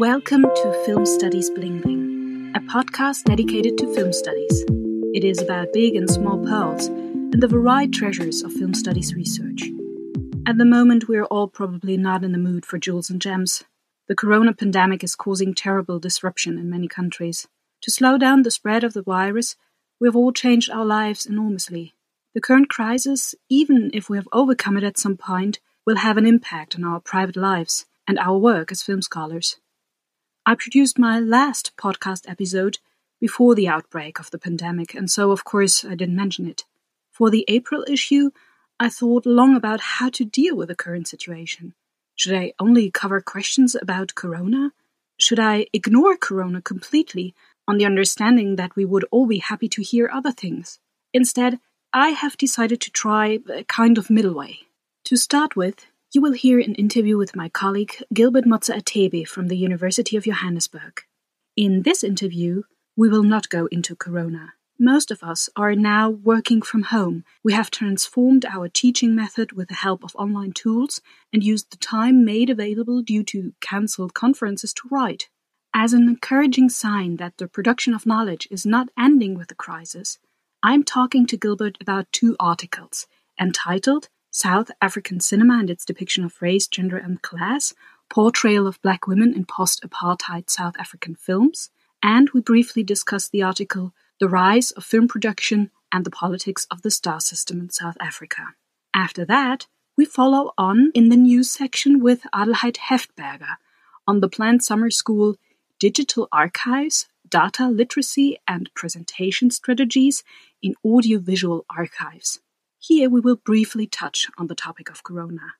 Welcome to Film Studies Bling Bling, a podcast dedicated to film studies. It is about big and small pearls and the varied treasures of film studies research. At the moment, we are all probably not in the mood for jewels and gems. The corona pandemic is causing terrible disruption in many countries. To slow down the spread of the virus, we have all changed our lives enormously. The current crisis, even if we have overcome it at some point, will have an impact on our private lives and our work as film scholars. I produced my last podcast episode before the outbreak of the pandemic, and so, of course, I didn't mention it. For the April issue, I thought long about how to deal with the current situation. Should I only cover questions about Corona? Should I ignore Corona completely on the understanding that we would all be happy to hear other things? Instead, I have decided to try a kind of middle way. To start with, you will hear an interview with my colleague Gilbert Motsaathebe from the University of Johannesburg. In this interview, we will not go into Corona. Most of us are now working from home. We have transformed our teaching method with the help of online tools and used the time made available due to cancelled conferences to write. As an encouraging sign that the production of knowledge is not ending with the crisis, I'm talking to Gilbert about two articles entitled South African Cinema and its Depiction of Race, Gender and Class, Portrayal of Black Women in Post-Apartheid South African Films, and we briefly discussed the article The Rise of Film Production and the Politics of the Star System in South Africa. After that, we follow on in the news section with Adelheid Heftberger on the planned summer school Digital Archives, Data Literacy and Presentation Strategies in Audiovisual Archives. Here we will briefly touch on the topic of Corona.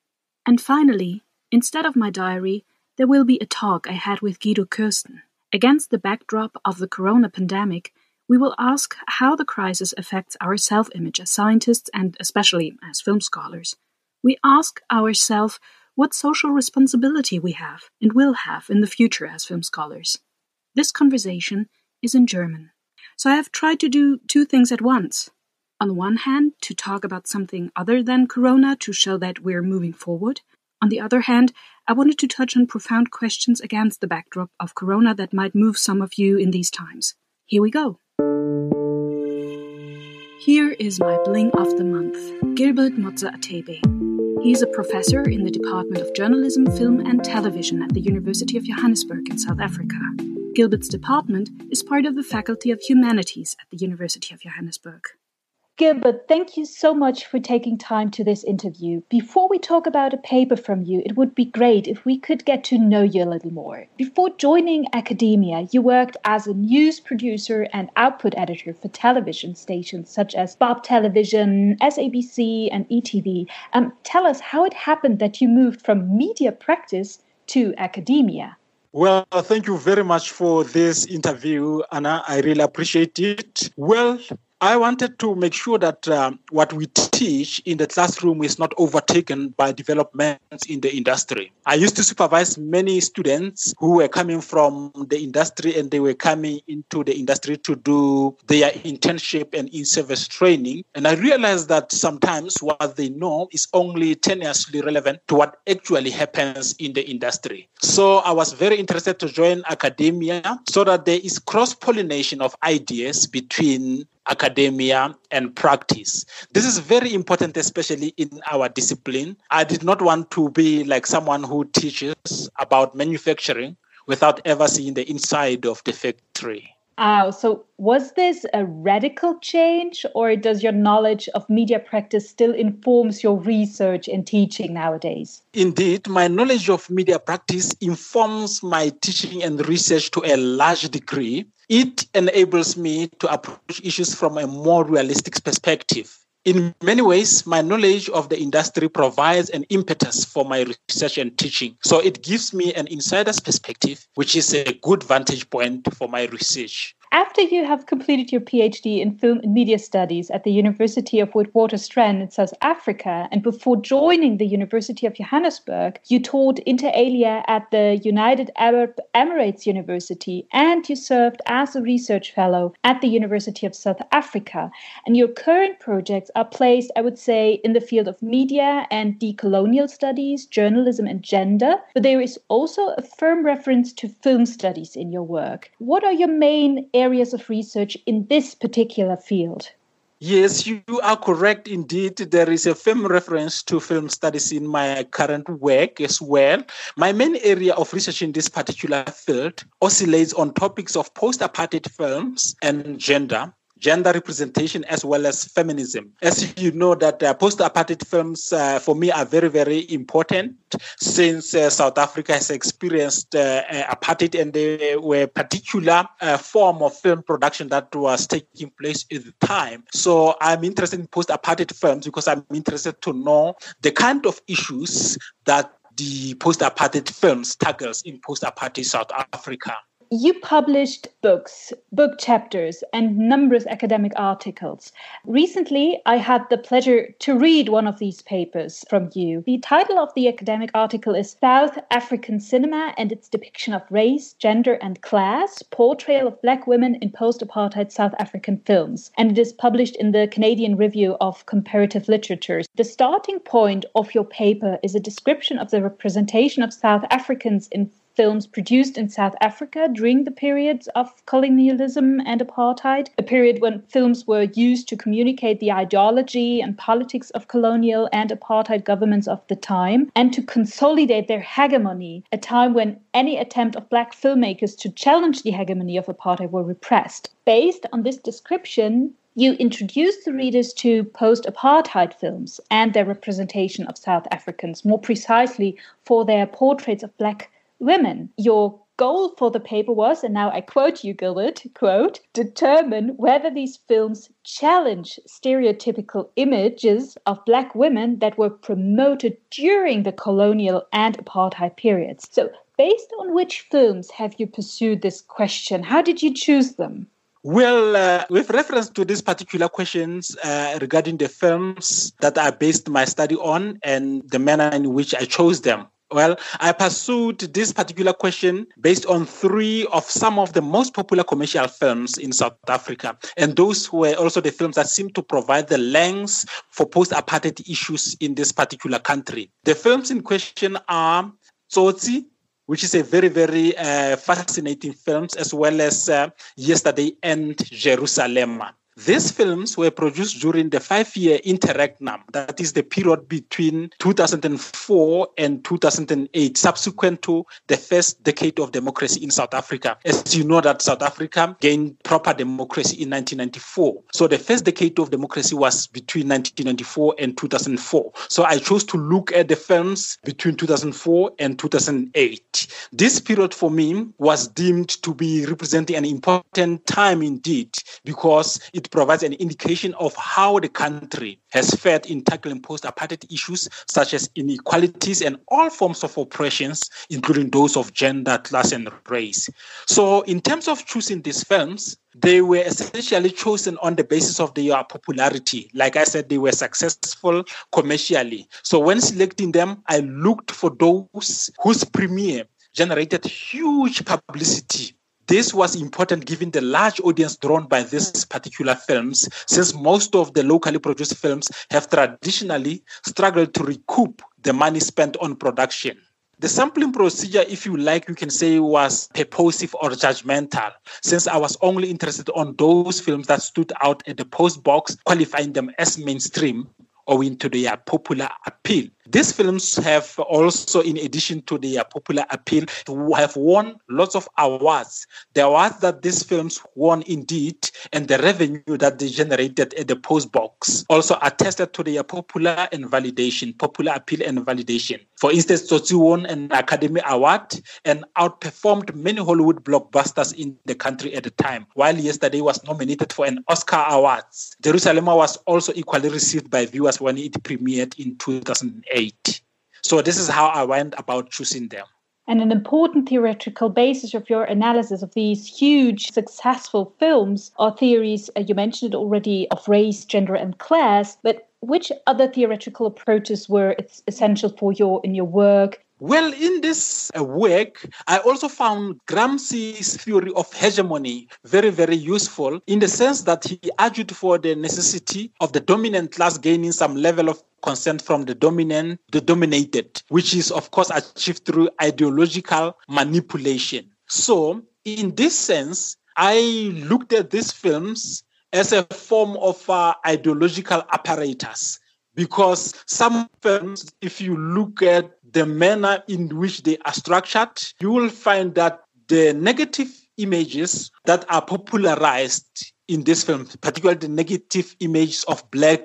And finally, instead of my diary, there will be a talk I had with Guido Kirsten. Against the backdrop of the Corona pandemic, we will ask how the crisis affects our self image as scientists and especially as film scholars. We ask ourselves what social responsibility we have and will have in the future as film scholars. This conversation is in German. So I have tried to do two things at once on the one hand, to talk about something other than Corona to show that we're moving forward. On the other hand, I wanted to touch on profound questions against the backdrop of Corona that might move some of you in these times. Here we go. Here is my bling of the month, Gilbert Motsaathebe. He is a professor in the Department of Journalism, Film and Television at the University of Johannesburg in South Africa. Gilbert's department is part of the Faculty of Humanities at the University of Johannesburg. Gilbert, thank you so much for taking time to this interview. Before we talk about a paper from you, it would be great if we could get to know you a little more. Before joining academia, you worked as a news producer and output editor for television stations such as Bop Television, SABC, and ETV. Um, tell us how it happened that you moved from media practice to academia. Well, thank you very much for this interview, Anna. I really appreciate it. Well, I wanted to make sure that um, what we teach in the classroom is not overtaken by developments in the industry. I used to supervise many students who were coming from the industry and they were coming into the industry to do their internship and in service training. And I realized that sometimes what they know is only tenuously relevant to what actually happens in the industry. So I was very interested to join academia so that there is cross pollination of ideas between academia and practice. This is very important, especially in our discipline. I did not want to be like someone who teaches about manufacturing without ever seeing the inside of the factory. Oh, so was this a radical change, or does your knowledge of media practice still informs your research and teaching nowadays? Indeed, my knowledge of media practice informs my teaching and research to a large degree. It enables me to approach issues from a more realistic perspective. In many ways, my knowledge of the industry provides an impetus for my research and teaching. So it gives me an insider's perspective, which is a good vantage point for my research. After you have completed your PhD in film and media studies at the University of Witwatersrand in South Africa, and before joining the University of Johannesburg, you taught inter alia at the United Arab Emirates University, and you served as a research fellow at the University of South Africa. And your current projects are placed, I would say, in the field of media and decolonial studies, journalism, and gender. But there is also a firm reference to film studies in your work. What are your main areas of research in this particular field? Yes, you are correct indeed. There is a film reference to film studies in my current work as well. My main area of research in this particular field oscillates on topics of post apartheid films and gender gender representation as well as feminism. As you know, that uh, post-apartheid films uh, for me are very, very important since uh, South Africa has experienced uh, apartheid and there were particular uh, form of film production that was taking place at the time. So I'm interested in post-apartheid films because I'm interested to know the kind of issues that the post-apartheid films tackles in post-apartheid South Africa you published books, book chapters, and numerous academic articles. Recently, I had the pleasure to read one of these papers from you. The title of the academic article is South African Cinema and its Depiction of Race, Gender, and Class Portrayal of Black Women in Post Apartheid South African Films. And it is published in the Canadian Review of Comparative Literature. The starting point of your paper is a description of the representation of South Africans in films produced in South Africa during the periods of colonialism and apartheid, a period when films were used to communicate the ideology and politics of colonial and apartheid governments of the time, and to consolidate their hegemony, a time when any attempt of black filmmakers to challenge the hegemony of apartheid were repressed. Based on this description, you introduce the readers to post apartheid films and their representation of South Africans, more precisely for their portraits of black women. Your goal for the paper was, and now I quote you, Gilbert, quote, determine whether these films challenge stereotypical images of black women that were promoted during the colonial and apartheid periods. So, based on which films have you pursued this question? How did you choose them? Well, uh, with reference to these particular questions uh, regarding the films that I based my study on and the manner in which I chose them, well, I pursued this particular question based on three of some of the most popular commercial films in South Africa. And those were also the films that seem to provide the lens for post apartheid issues in this particular country. The films in question are Tsotsi, which is a very, very uh, fascinating film, as well as uh, Yesterday and Jerusalem. These films were produced during the five year interregnum, that is the period between 2004 and 2008, subsequent to the first decade of democracy in South Africa. As you know, that South Africa gained proper democracy in 1994. So the first decade of democracy was between 1994 and 2004. So I chose to look at the films between 2004 and 2008. This period for me was deemed to be representing an important time indeed because it provides an indication of how the country has fared in tackling post apartheid issues such as inequalities and all forms of oppressions, including those of gender, class, and race. So, in terms of choosing these films, they were essentially chosen on the basis of their popularity. Like I said, they were successful commercially. So, when selecting them, I looked for those whose premiere generated huge publicity this was important given the large audience drawn by these hmm. particular films, since most of the locally produced films have traditionally struggled to recoup the money spent on production. The sampling procedure, if you like, you can say was purposive or judgmental, since I was only interested on those films that stood out at the post box, qualifying them as mainstream owing to their popular appeal. These films have also, in addition to their popular appeal, have won lots of awards. The awards that these films won indeed, and the revenue that they generated at the post box also attested to their popular and validation, popular appeal and validation. For instance, Tsotsi won an Academy Award and outperformed many Hollywood blockbusters in the country at the time, while yesterday was nominated for an Oscar Award. Jerusalem was also equally received by viewers when it premiered in 2008. So this is how I went about choosing them. And an important theoretical basis of your analysis of these huge successful films are theories, uh, you mentioned it already, of race, gender, and class. But which other theoretical approaches were essential for your in your work well, in this uh, work, I also found Gramsci's theory of hegemony very, very useful in the sense that he argued for the necessity of the dominant class gaining some level of consent from the dominant, the dominated, which is, of course, achieved through ideological manipulation. So, in this sense, I looked at these films as a form of uh, ideological apparatus because some films, if you look at the manner in which they are structured, you will find that the negative images that are popularized in this film, particularly the negative images of black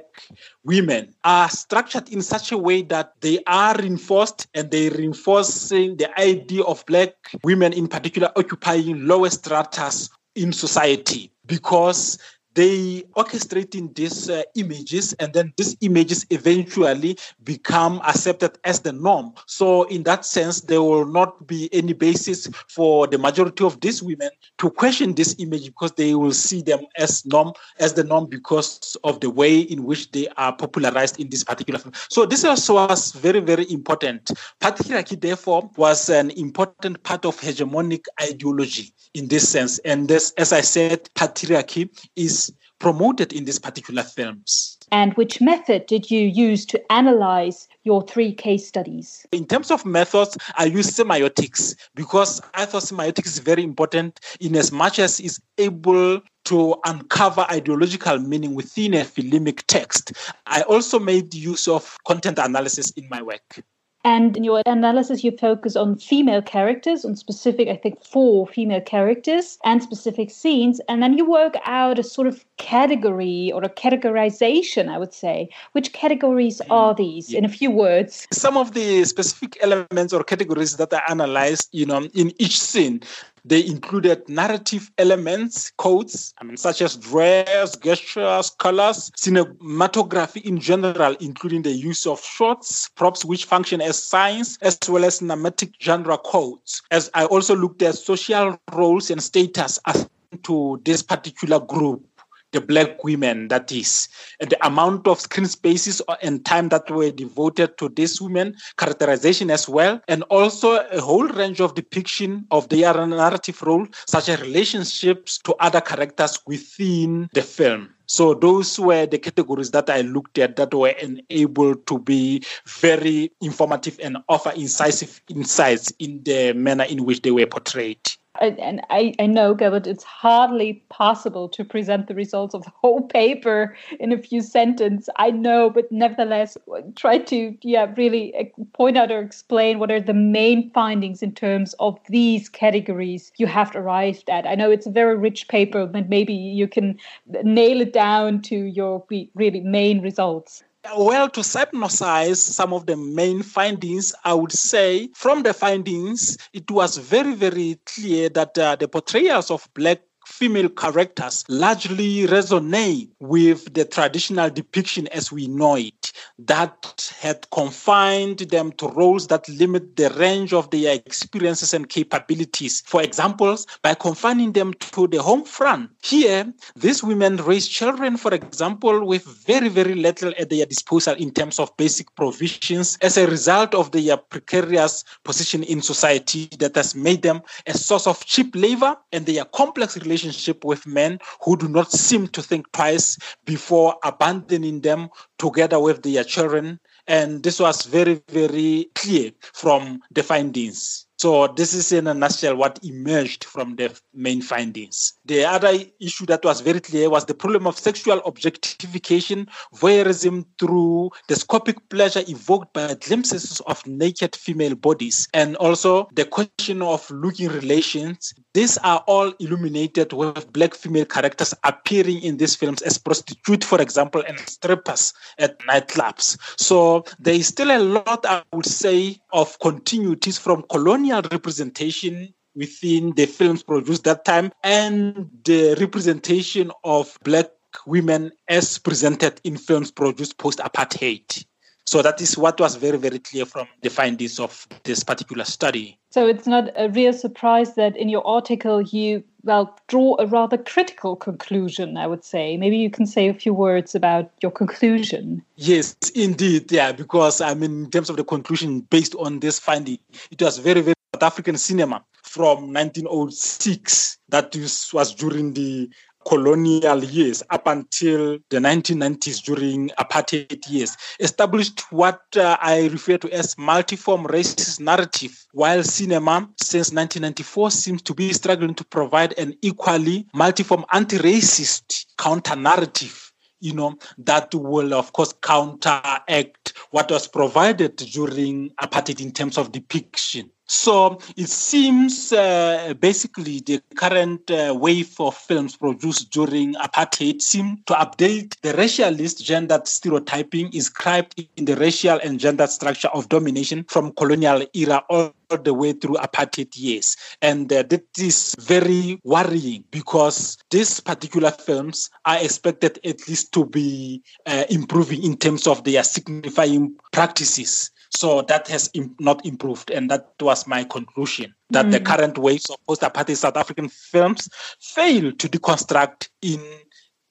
women, are structured in such a way that they are reinforced and they reinforcing the idea of black women in particular occupying lower stratas in society. Because they orchestrating these uh, images and then these images eventually become accepted as the norm. So in that sense there will not be any basis for the majority of these women to question this image because they will see them as norm as the norm because of the way in which they are popularized in this particular film. So this also was very very important. Patriarchy therefore was an important part of hegemonic ideology in this sense and this as i said patriarchy is promoted in these particular films. And which method did you use to analyze your three case studies? In terms of methods, I use semiotics because I thought semiotics is very important in as much as it's able to uncover ideological meaning within a filmic text. I also made use of content analysis in my work. And in your analysis, you focus on female characters, on specific, I think, four female characters and specific scenes. And then you work out a sort of category or a categorization, I would say. Which categories mm, are these yeah. in a few words? Some of the specific elements or categories that I analyzed, you know, in each scene they included narrative elements, codes, I mean, such as dress, gestures, colors, cinematography in general, including the use of shots, props which function as signs, as well as cinematic genre codes. As I also looked at social roles and status as to this particular group the black women, that is, and the amount of screen spaces and time that were devoted to these women, characterization as well, and also a whole range of depiction of their narrative role, such as relationships to other characters within the film. So those were the categories that I looked at that were enabled to be very informative and offer incisive insights in the manner in which they were portrayed and I, I know, Gilbert, it's hardly possible to present the results of the whole paper in a few sentences. I know, but nevertheless, try to yeah really uh, point out or explain what are the main findings in terms of these categories you have arrived at. I know it's a very rich paper, but maybe you can nail it down to your really main results. Well, to synopsize some of the main findings, I would say from the findings, it was very, very clear that uh, the portrayals of Black female characters largely resonate with the traditional depiction as we know it, that had confined them to roles that limit the range of their experiences and capabilities. For examples, by confining them to the home front. Here, these women raise children, for example, with very, very little at their disposal in terms of basic provisions as a result of their precarious position in society that has made them a source of cheap labor and their complex relationship relationship with men who do not seem to think twice before abandoning them together with their children. And this was very, very clear from the findings. So this is in a nutshell what emerged from the main findings. The other issue that was very clear was the problem of sexual objectification, voyeurism through the scopic pleasure evoked by glimpses of naked female bodies, and also the question of looking relations. These are all illuminated with black female characters appearing in these films as prostitutes, for example, and strippers at nightclubs. So there is still a lot, I would say, of continuities from colonial colonial representation within the films produced that time and the representation of black women as presented in films produced post apartheid. So that is what was very, very clear from the findings of this particular study. So it's not a real surprise that in your article you well draw a rather critical conclusion, I would say. Maybe you can say a few words about your conclusion. Yes, indeed, yeah, because I mean in terms of the conclusion based on this finding, it was very, very African cinema from 1906 that was during the colonial years up until the 1990s during apartheid years established what uh, I refer to as multiform racist narrative, while cinema since 1994 seems to be struggling to provide an equally multiform anti-racist counter narrative you know, that will, of course, counteract what was provided during apartheid in terms of depiction. So it seems uh, basically the current uh, wave of films produced during apartheid seem to update the racialist gendered stereotyping inscribed in the racial and gendered structure of domination from colonial era all the way through apartheid years. And uh, that is very worrying because these particular films are expected at least to be uh, improving in terms of their signifying practices so that has Im- not improved. And that was my conclusion that mm. the current waves of post apartheid South African films fail to deconstruct in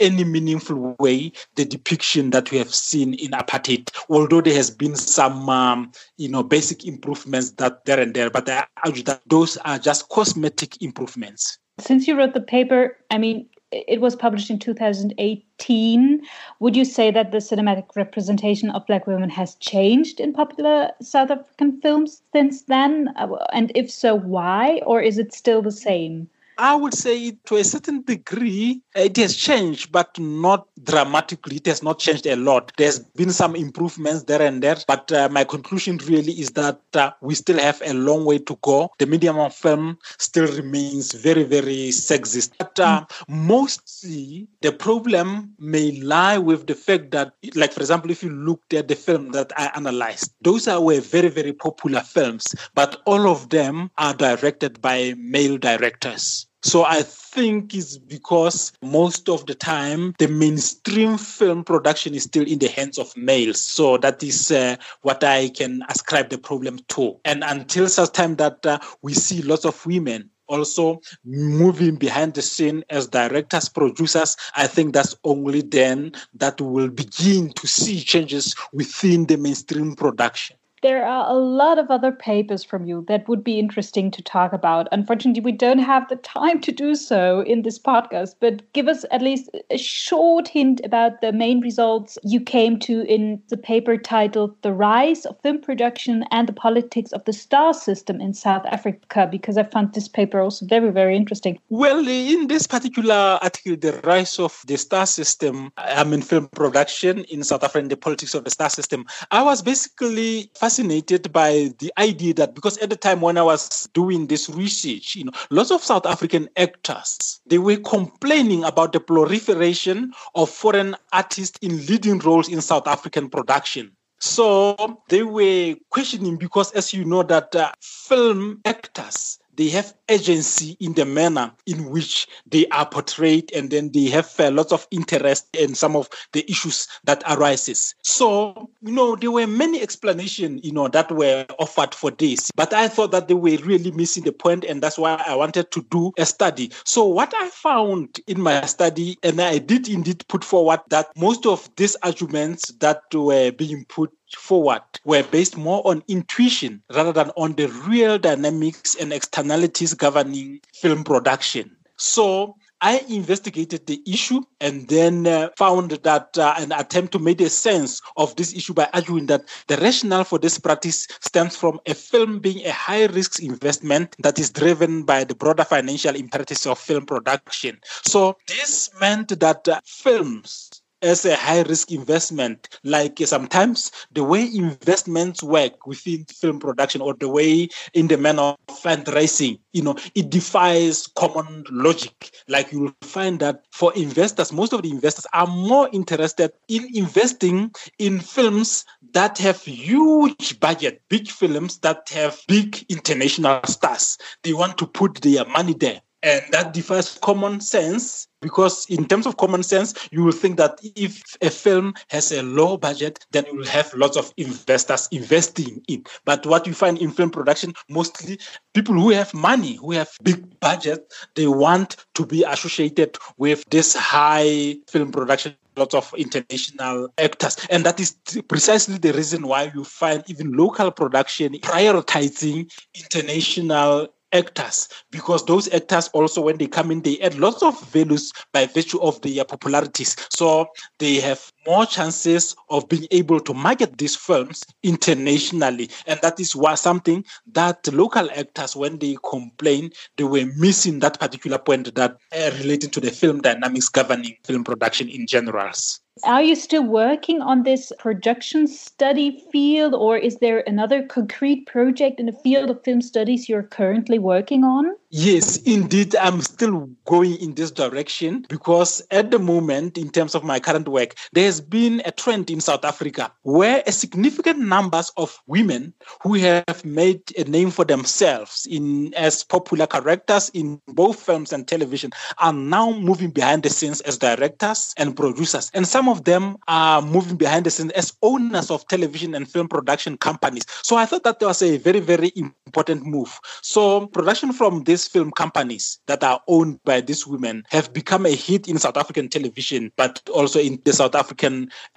any meaningful way the depiction that we have seen in apartheid although there has been some um, you know basic improvements that there and there but i argue that those are just cosmetic improvements since you wrote the paper i mean it was published in 2018. Would you say that the cinematic representation of Black women has changed in popular South African films since then? Uh, and if so, why? Or is it still the same? I would say to a certain degree, it has changed, but not dramatically. It has not changed a lot. There's been some improvements there and there, but uh, my conclusion really is that uh, we still have a long way to go. The medium of film still remains very, very sexist. But uh, mostly the problem may lie with the fact that, like, for example, if you looked at the film that I analyzed, those are were very, very popular films, but all of them are directed by male directors. So I think it's because most of the time the mainstream film production is still in the hands of males. So that is uh, what I can ascribe the problem to. And until such time that uh, we see lots of women also moving behind the scene as directors, producers, I think that's only then that we will begin to see changes within the mainstream production there are a lot of other papers from you that would be interesting to talk about. Unfortunately, we don't have the time to do so in this podcast, but give us at least a short hint about the main results you came to in the paper titled The Rise of Film Production and the Politics of the Star System in South Africa, because I found this paper also very, very interesting. Well, in this particular article, The Rise of the Star System, I mean, film production in South Africa and the politics of the star system, I was basically fascinated fascinated by the idea that because at the time when I was doing this research, you know, lots of South African actors they were complaining about the proliferation of foreign artists in leading roles in South African production. So they were questioning because, as you know, that uh, film actors they have agency in the manner in which they are portrayed and then they have uh, lots of interest in some of the issues that arises. So you know there were many explanations you know that were offered for this but i thought that they were really missing the point and that's why i wanted to do a study. So what i found in my study and i did indeed put forward that most of these arguments that were being put forward were based more on intuition rather than on the real dynamics and externalities governing film production. So I investigated the issue and then uh, found that uh, an attempt to make a sense of this issue by arguing that the rationale for this practice stems from a film being a high risk investment that is driven by the broader financial imperatives of film production. So this meant that uh, films as a high risk investment. Like uh, sometimes the way investments work within film production or the way in the manner of fundraising, you know, it defies common logic. Like you will find that for investors, most of the investors are more interested in investing in films that have huge budget, big films that have big international stars. They want to put their money there And that defies common sense because in terms of common sense you will think that if a film has a low budget then you will have lots of investors investing in but what you find in film production mostly people who have money who have big budget they want to be associated with this high film production lots of international actors. And that is precisely the reason why you find even local production prioritizing international actors because those actors also when they come in they add lots of values by virtue of their popularities. So they have more chances of being able to market these films internationally and that is why something that local actors when they complain they were missing that particular point that uh, relating to the film dynamics governing film production in generals are you still working on this production study field, or is there another concrete project in the field of film studies you're currently working on? Yes, indeed, I'm still going in this direction because at the moment, in terms of my current work, there has been a trend in South Africa where a significant numbers of women who have made a name for themselves in as popular characters in both films and television are now moving behind the scenes as directors and producers, and some of them are moving behind the scenes as owners of television and film production companies. So I thought that was a very, very important move. So production from these film companies that are owned by these women have become a hit in South African television, but also in the South African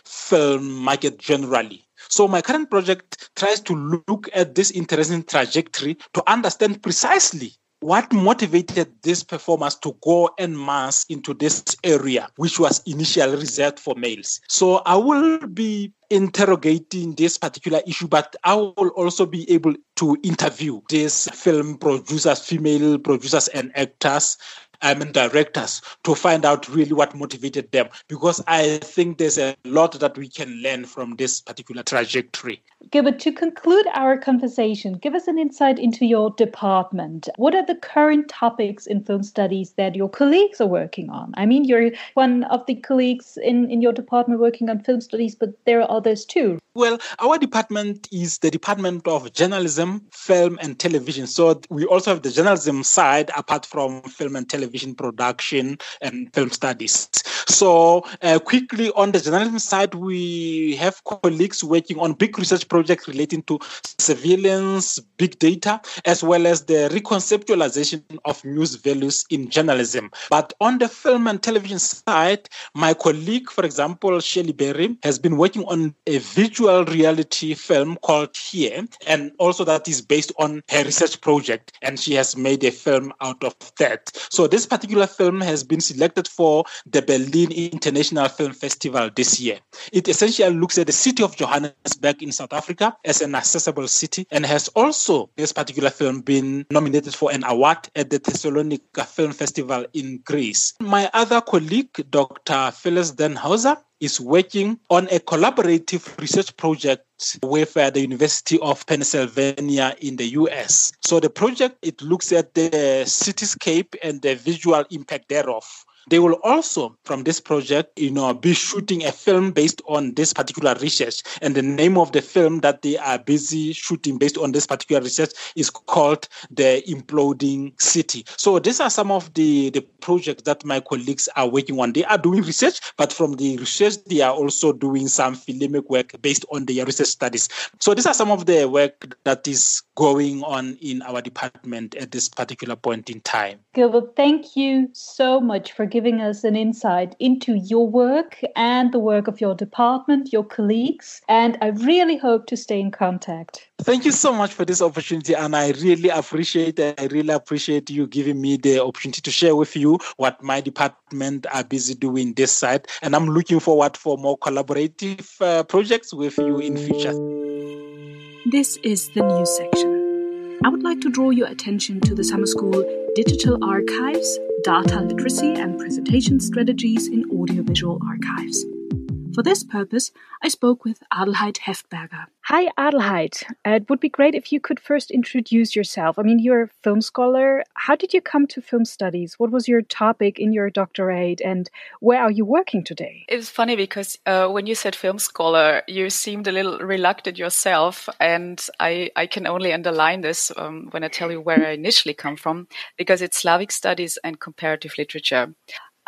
film market generally. So my current project tries to look at this interesting trajectory to understand precisely what motivated these performers to go en masse into this area, which was initially reserved for males. So I will be interrogating this particular issue, but I will also be able to interview these film producers, female producers and actors I mean, directors to find out really what motivated them because I think there's a lot that we can learn from this particular trajectory. Gilbert, to conclude our conversation, give us an insight into your department. What are the current topics in film studies that your colleagues are working on? I mean, you're one of the colleagues in, in your department working on film studies, but there are others too. Well, our department is the Department of Journalism, Film and Television. So we also have the journalism side apart from film and television production and film studies. So, uh, quickly on the journalism side, we have colleagues working on big research projects relating to surveillance, big data, as well as the reconceptualization of news values in journalism. But on the film and television side, my colleague, for example, Shirley Berry, has been working on a visual virtual reality film called Here, and also that is based on her research project, and she has made a film out of that. So this particular film has been selected for the Berlin International Film Festival this year. It essentially looks at the city of Johannesburg in South Africa as an accessible city, and has also this particular film been nominated for an award at the Thessalonica Film Festival in Greece. My other colleague, Dr. Phyllis Denhauser, is working on a collaborative research project with uh, the University of Pennsylvania in the US. So the project it looks at the cityscape and the visual impact thereof they will also, from this project, you know, be shooting a film based on this particular research. And the name of the film that they are busy shooting based on this particular research is called The Imploding City. So these are some of the, the projects that my colleagues are working on. They are doing research, but from the research, they are also doing some filmic work based on their research studies. So these are some of the work that is going on in our department at this particular point in time. Gilbert, thank you so much for giving us an insight into your work and the work of your department, your colleagues, and I really hope to stay in contact. Thank you so much for this opportunity, and I really appreciate it. I really appreciate you giving me the opportunity to share with you what my department are busy doing this side, and I'm looking forward for more collaborative uh, projects with you in future. This is the news section. I would like to draw your attention to the summer school Digital Archives, Data Literacy and Presentation Strategies in Audiovisual Archives. For this purpose, I spoke with Adelheid Heftberger. Hi, Adelheid. Uh, it would be great if you could first introduce yourself. I mean, you're a film scholar. How did you come to film studies? What was your topic in your doctorate, and where are you working today? It's funny because uh, when you said film scholar, you seemed a little reluctant yourself, and I, I can only underline this um, when I tell you where I initially come from, because it's Slavic studies and comparative literature.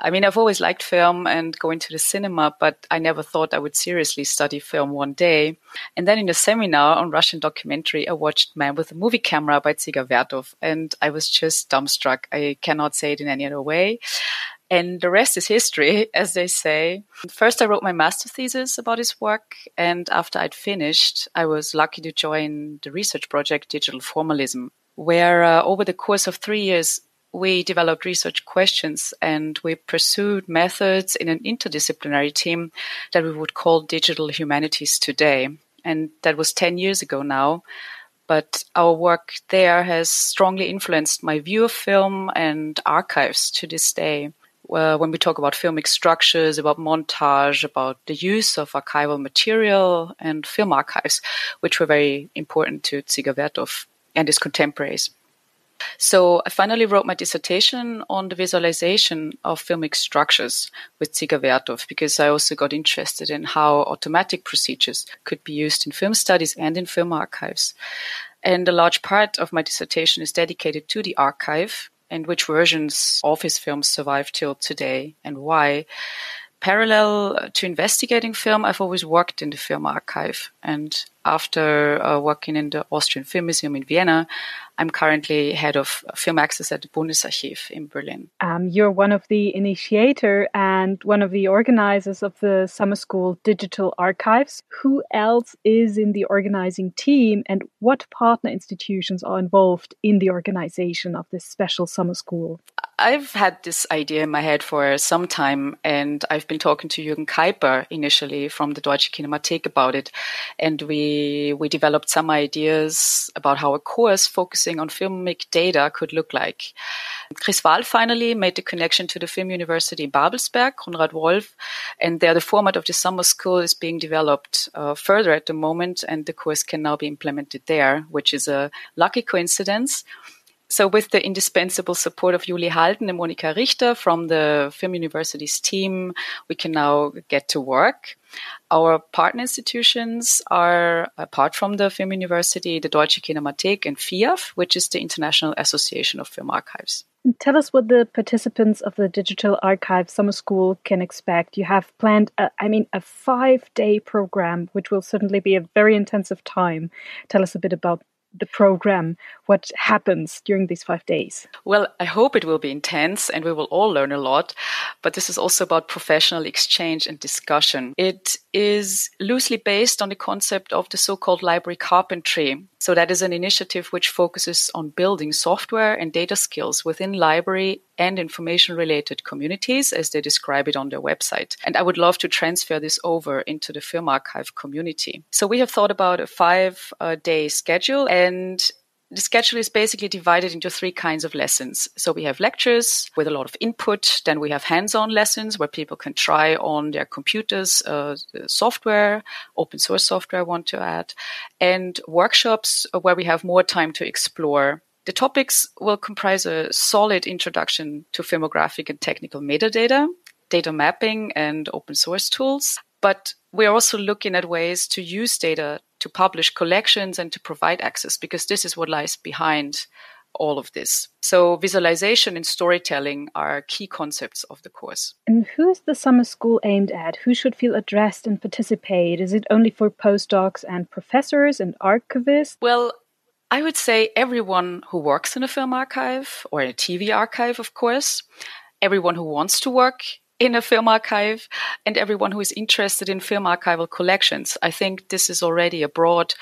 I mean, I've always liked film and going to the cinema, but I never thought I would seriously study film one day. And then in a seminar on Russian documentary, I watched Man with a Movie Camera by Dziga Vertov, and I was just dumbstruck. I cannot say it in any other way. And the rest is history, as they say. First, I wrote my master thesis about his work. And after I'd finished, I was lucky to join the research project Digital Formalism, where uh, over the course of three years, we developed research questions and we pursued methods in an interdisciplinary team that we would call digital humanities today. And that was 10 years ago now. But our work there has strongly influenced my view of film and archives to this day. Uh, when we talk about filmic structures, about montage, about the use of archival material and film archives, which were very important to Dziga Vertov and his contemporaries. So I finally wrote my dissertation on the visualization of filmic structures with Dziga Vertov because I also got interested in how automatic procedures could be used in film studies and in film archives. And a large part of my dissertation is dedicated to the archive and which versions of his films survive till today and why. Parallel to investigating film, I've always worked in the film archive. And after uh, working in the Austrian Film Museum in Vienna, I'm currently head of film access at the Bundesarchiv in Berlin. Um, you're one of the initiator and one of the organizers of the summer school digital archives. Who else is in the organizing team and what partner institutions are involved in the organization of this special summer school? I've had this idea in my head for some time, and I've been talking to Jürgen Keiper initially from the Deutsche Kinemathek about it, and we we developed some ideas about how a course focusing on filmic data could look like. Chris Wahl finally made the connection to the Film University in Babelsberg, Konrad Wolf, and there the format of the summer school is being developed uh, further at the moment, and the course can now be implemented there, which is a lucky coincidence. So with the indispensable support of Julie Halden and Monika Richter from the Film University's team, we can now get to work. Our partner institutions are, apart from the Film University, the Deutsche Kinemathek and FIAF, which is the International Association of Film Archives. Tell us what the participants of the Digital Archive Summer School can expect. You have planned, a, I mean, a five day program, which will certainly be a very intensive time. Tell us a bit about the program, what happens during these five days? Well, I hope it will be intense and we will all learn a lot, but this is also about professional exchange and discussion. It is loosely based on the concept of the so called library carpentry. So, that is an initiative which focuses on building software and data skills within library and information related communities, as they describe it on their website. And I would love to transfer this over into the Film Archive community. So, we have thought about a five uh, day schedule, and the schedule is basically divided into three kinds of lessons. So we have lectures with a lot of input. Then we have hands-on lessons where people can try on their computers, uh, software, open source software I want to add, and workshops where we have more time to explore. The topics will comprise a solid introduction to filmographic and technical metadata, data mapping and open source tools. But we're also looking at ways to use data to publish collections and to provide access because this is what lies behind all of this. So, visualization and storytelling are key concepts of the course. And who is the summer school aimed at? Who should feel addressed and participate? Is it only for postdocs and professors and archivists? Well, I would say everyone who works in a film archive or in a TV archive, of course, everyone who wants to work in a film archive and everyone who is interested in film archival collections. I think this is already a broad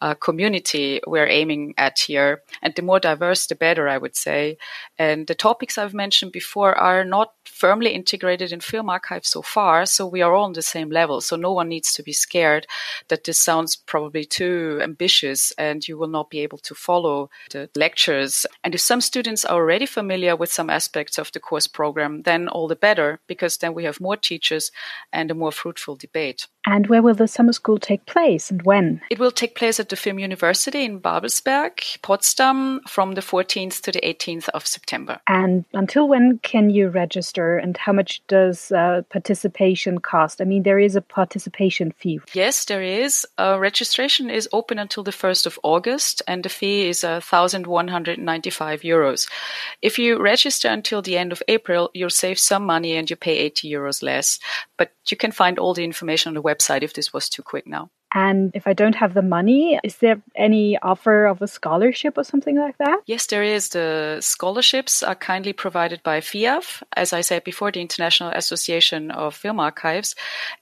uh, community we're aiming at here. And the more diverse, the better, I would say. And the topics I've mentioned before are not firmly integrated in film archive so far, so we are all on the same level. So no one needs to be scared that this sounds probably too ambitious and you will not be able to follow the lectures. And if some students are already familiar with some aspects of the course program, then all the better, because then we have more teachers and a more fruitful debate. And where will the summer school take place and when? It will take place at the Film University in Babelsberg, Potsdam, from the 14th to the 18th of September. And until when can you register and how much does uh, participation cost? I mean, there is a participation fee. Yes, there is. Uh, registration is open until the 1st of August and the fee is uh, 1,195 euros. If you register until the end of April, you'll save some money and you pay 80 euros less. But you can find all the information on the website if this was too quick now. And if I don't have the money, is there any offer of a scholarship or something like that? Yes, there is. The scholarships are kindly provided by FIAF, as I said before, the International Association of Film Archives,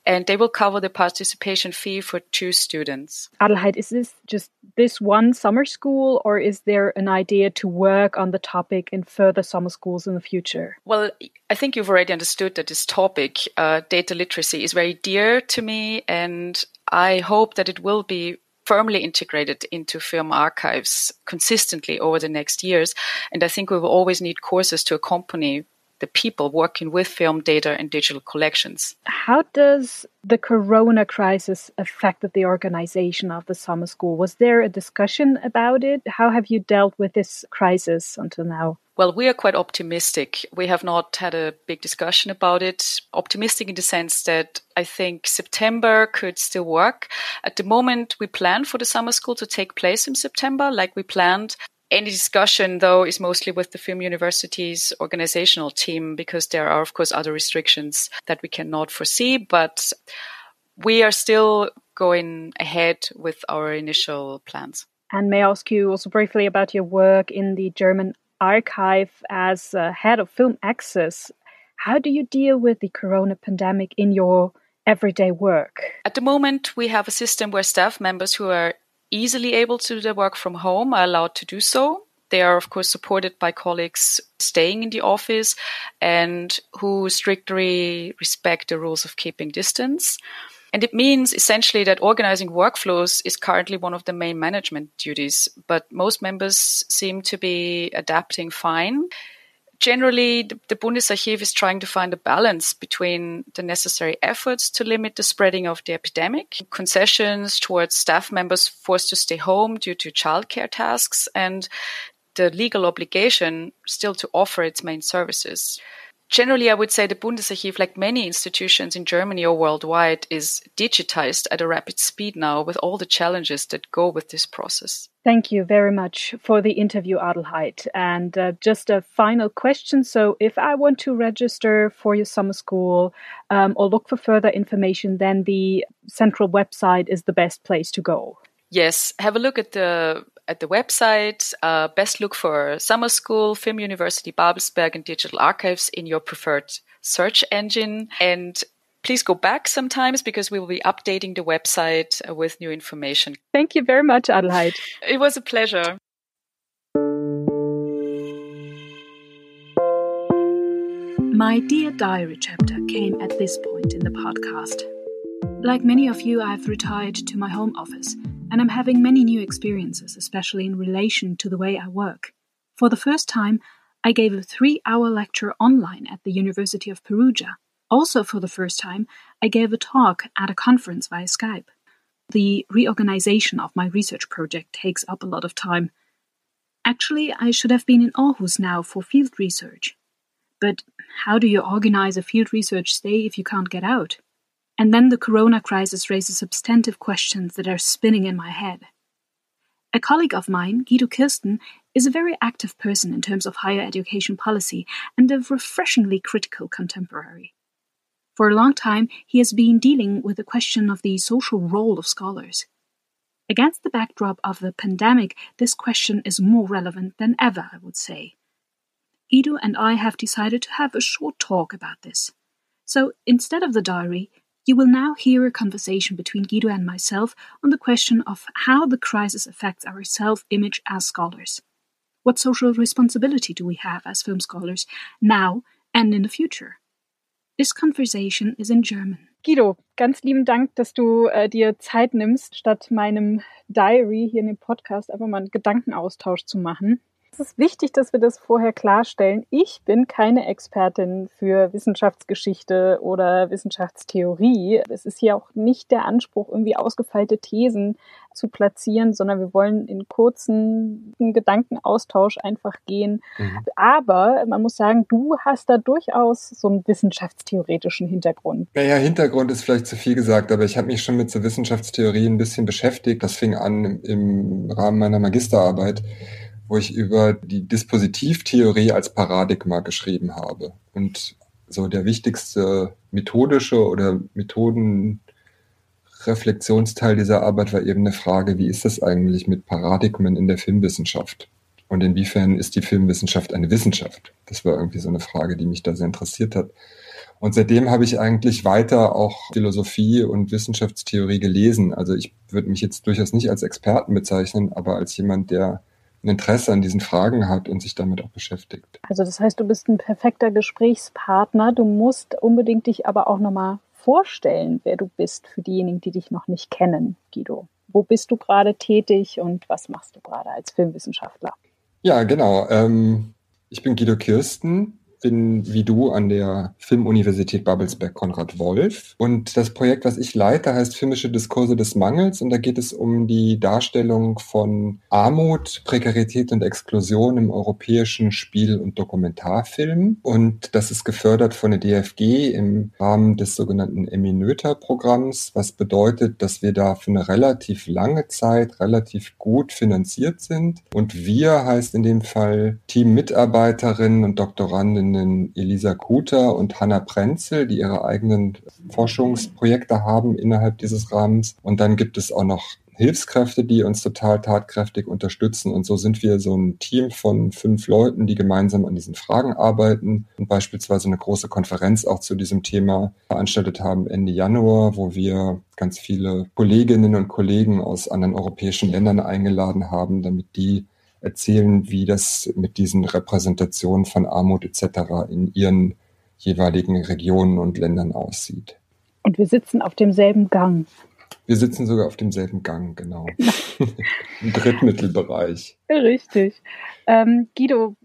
and they will cover the participation fee for two students. Adelheid, is this just this one summer school, or is there an idea to work on the topic in further summer schools in the future? Well, I think you've already understood that this topic, uh, data literacy, is very dear to me, and I hope that it will be firmly integrated into film archives consistently over the next years. And I think we will always need courses to accompany the people working with film data and digital collections. How does the corona crisis affected the organization of the summer school? Was there a discussion about it? How have you dealt with this crisis until now? Well, we are quite optimistic. We have not had a big discussion about it. Optimistic in the sense that I think September could still work. At the moment, we plan for the summer school to take place in September, like we planned. Any discussion, though, is mostly with the Film University's organizational team because there are, of course, other restrictions that we cannot foresee. But we are still going ahead with our initial plans. And may I ask you also briefly about your work in the German archive as uh, head of Film Access. How do you deal with the corona pandemic in your everyday work? At the moment, we have a system where staff members who are easily able to do their work from home are allowed to do so. They are, of course, supported by colleagues staying in the office and who strictly respect the rules of keeping distance. And it means essentially that organizing workflows is currently one of the main management duties, but most members seem to be adapting fine. Generally, the Bundesarchiv is trying to find a balance between the necessary efforts to limit the spreading of the epidemic, concessions towards staff members forced to stay home due to childcare tasks, and the legal obligation still to offer its main services generally, I would say the Bundesarchiv, like many institutions in Germany or worldwide, is digitized at a rapid speed now with all the challenges that go with this process. Thank you very much for the interview, Adelheid. And uh, just a final question. So, if I want to register for your summer school um, or look for further information, then the central website is the best place to go. Yes, have a look at the at the website. Uh, best look for summer school, Film University Babelsberg, and digital archives in your preferred search engine. And please go back sometimes because we will be updating the website uh, with new information. Thank you very much, Adelheid. It was a pleasure. My Dear Diary chapter came at this point in the podcast. Like many of you, I've retired to my home office and I'm having many new experiences, especially in relation to the way I work. For the first time, I gave a three hour lecture online at the University of Perugia. Also, for the first time, I gave a talk at a conference via Skype. The reorganization of my research project takes up a lot of time. Actually, I should have been in Aarhus now for field research. But how do you organize a field research stay if you can't get out? And then the corona crisis raises substantive questions that are spinning in my head. A colleague of mine, Guido Kirsten, is a very active person in terms of higher education policy and a refreshingly critical contemporary. For a long time, he has been dealing with the question of the social role of scholars. Against the backdrop of the pandemic, this question is more relevant than ever, I would say. Guido and I have decided to have a short talk about this. So instead of the diary, you will now hear a conversation between Guido and myself on the question of how the crisis affects our self image as scholars. What social responsibility do we have as film scholars now and in the future. This conversation is in German. Guido, ganz lieben Dank, dass du äh, dir Zeit nimmst, statt meinem Diary hier in dem Podcast einfach mal einen Gedankenaustausch zu machen. Es ist wichtig, dass wir das vorher klarstellen. Ich bin keine Expertin für Wissenschaftsgeschichte oder Wissenschaftstheorie. Es ist hier auch nicht der Anspruch, irgendwie ausgefeilte Thesen zu platzieren, sondern wir wollen in kurzen Gedankenaustausch einfach gehen. Mhm. Aber man muss sagen, du hast da durchaus so einen wissenschaftstheoretischen Hintergrund. Naja, Hintergrund ist vielleicht zu viel gesagt, aber ich habe mich schon mit so Wissenschaftstheorie ein bisschen beschäftigt. Das fing an im Rahmen meiner Magisterarbeit wo ich über die Dispositivtheorie als Paradigma geschrieben habe. Und so der wichtigste methodische oder Methodenreflexionsteil dieser Arbeit war eben eine Frage, wie ist das eigentlich mit Paradigmen in der Filmwissenschaft? Und inwiefern ist die Filmwissenschaft eine Wissenschaft? Das war irgendwie so eine Frage, die mich da sehr interessiert hat. Und seitdem habe ich eigentlich weiter auch Philosophie und Wissenschaftstheorie gelesen. Also ich würde mich jetzt durchaus nicht als Experten bezeichnen, aber als jemand, der ein Interesse an diesen Fragen hat und sich damit auch beschäftigt. Also das heißt, du bist ein perfekter Gesprächspartner. Du musst unbedingt dich aber auch nochmal vorstellen, wer du bist für diejenigen, die dich noch nicht kennen, Guido. Wo bist du gerade tätig und was machst du gerade als Filmwissenschaftler? Ja, genau. Ähm, ich bin Guido Kirsten, bin wie du an der Filmuniversität Babelsberg Konrad Wolf. Und das Projekt, was ich leite, heißt Filmische Diskurse des Mangels. Und da geht es um die Darstellung von Armut, Prekarität und Exklusion im europäischen Spiel- und Dokumentarfilm. Und das ist gefördert von der DFG im Rahmen des sogenannten Emmy-Noether-Programms, was bedeutet, dass wir da für eine relativ lange Zeit relativ gut finanziert sind. Und wir heißt in dem Fall Team-Mitarbeiterinnen und Doktoranden Kolleginnen Elisa Kuter und Hanna Prenzel, die ihre eigenen Forschungsprojekte haben innerhalb dieses Rahmens. Und dann gibt es auch noch Hilfskräfte, die uns total tatkräftig unterstützen. Und so sind wir so ein Team von fünf Leuten, die gemeinsam an diesen Fragen arbeiten und beispielsweise eine große Konferenz auch zu diesem Thema veranstaltet haben Ende Januar, wo wir ganz viele Kolleginnen und Kollegen aus anderen europäischen Ländern eingeladen haben, damit die erzählen, wie das mit diesen Repräsentationen von Armut etc. in ihren jeweiligen Regionen und Ländern aussieht. Und wir sitzen auf demselben Gang. Wir sitzen sogar auf demselben Gang, genau. Im Drittmittelbereich. Richtig. Ähm, Guido,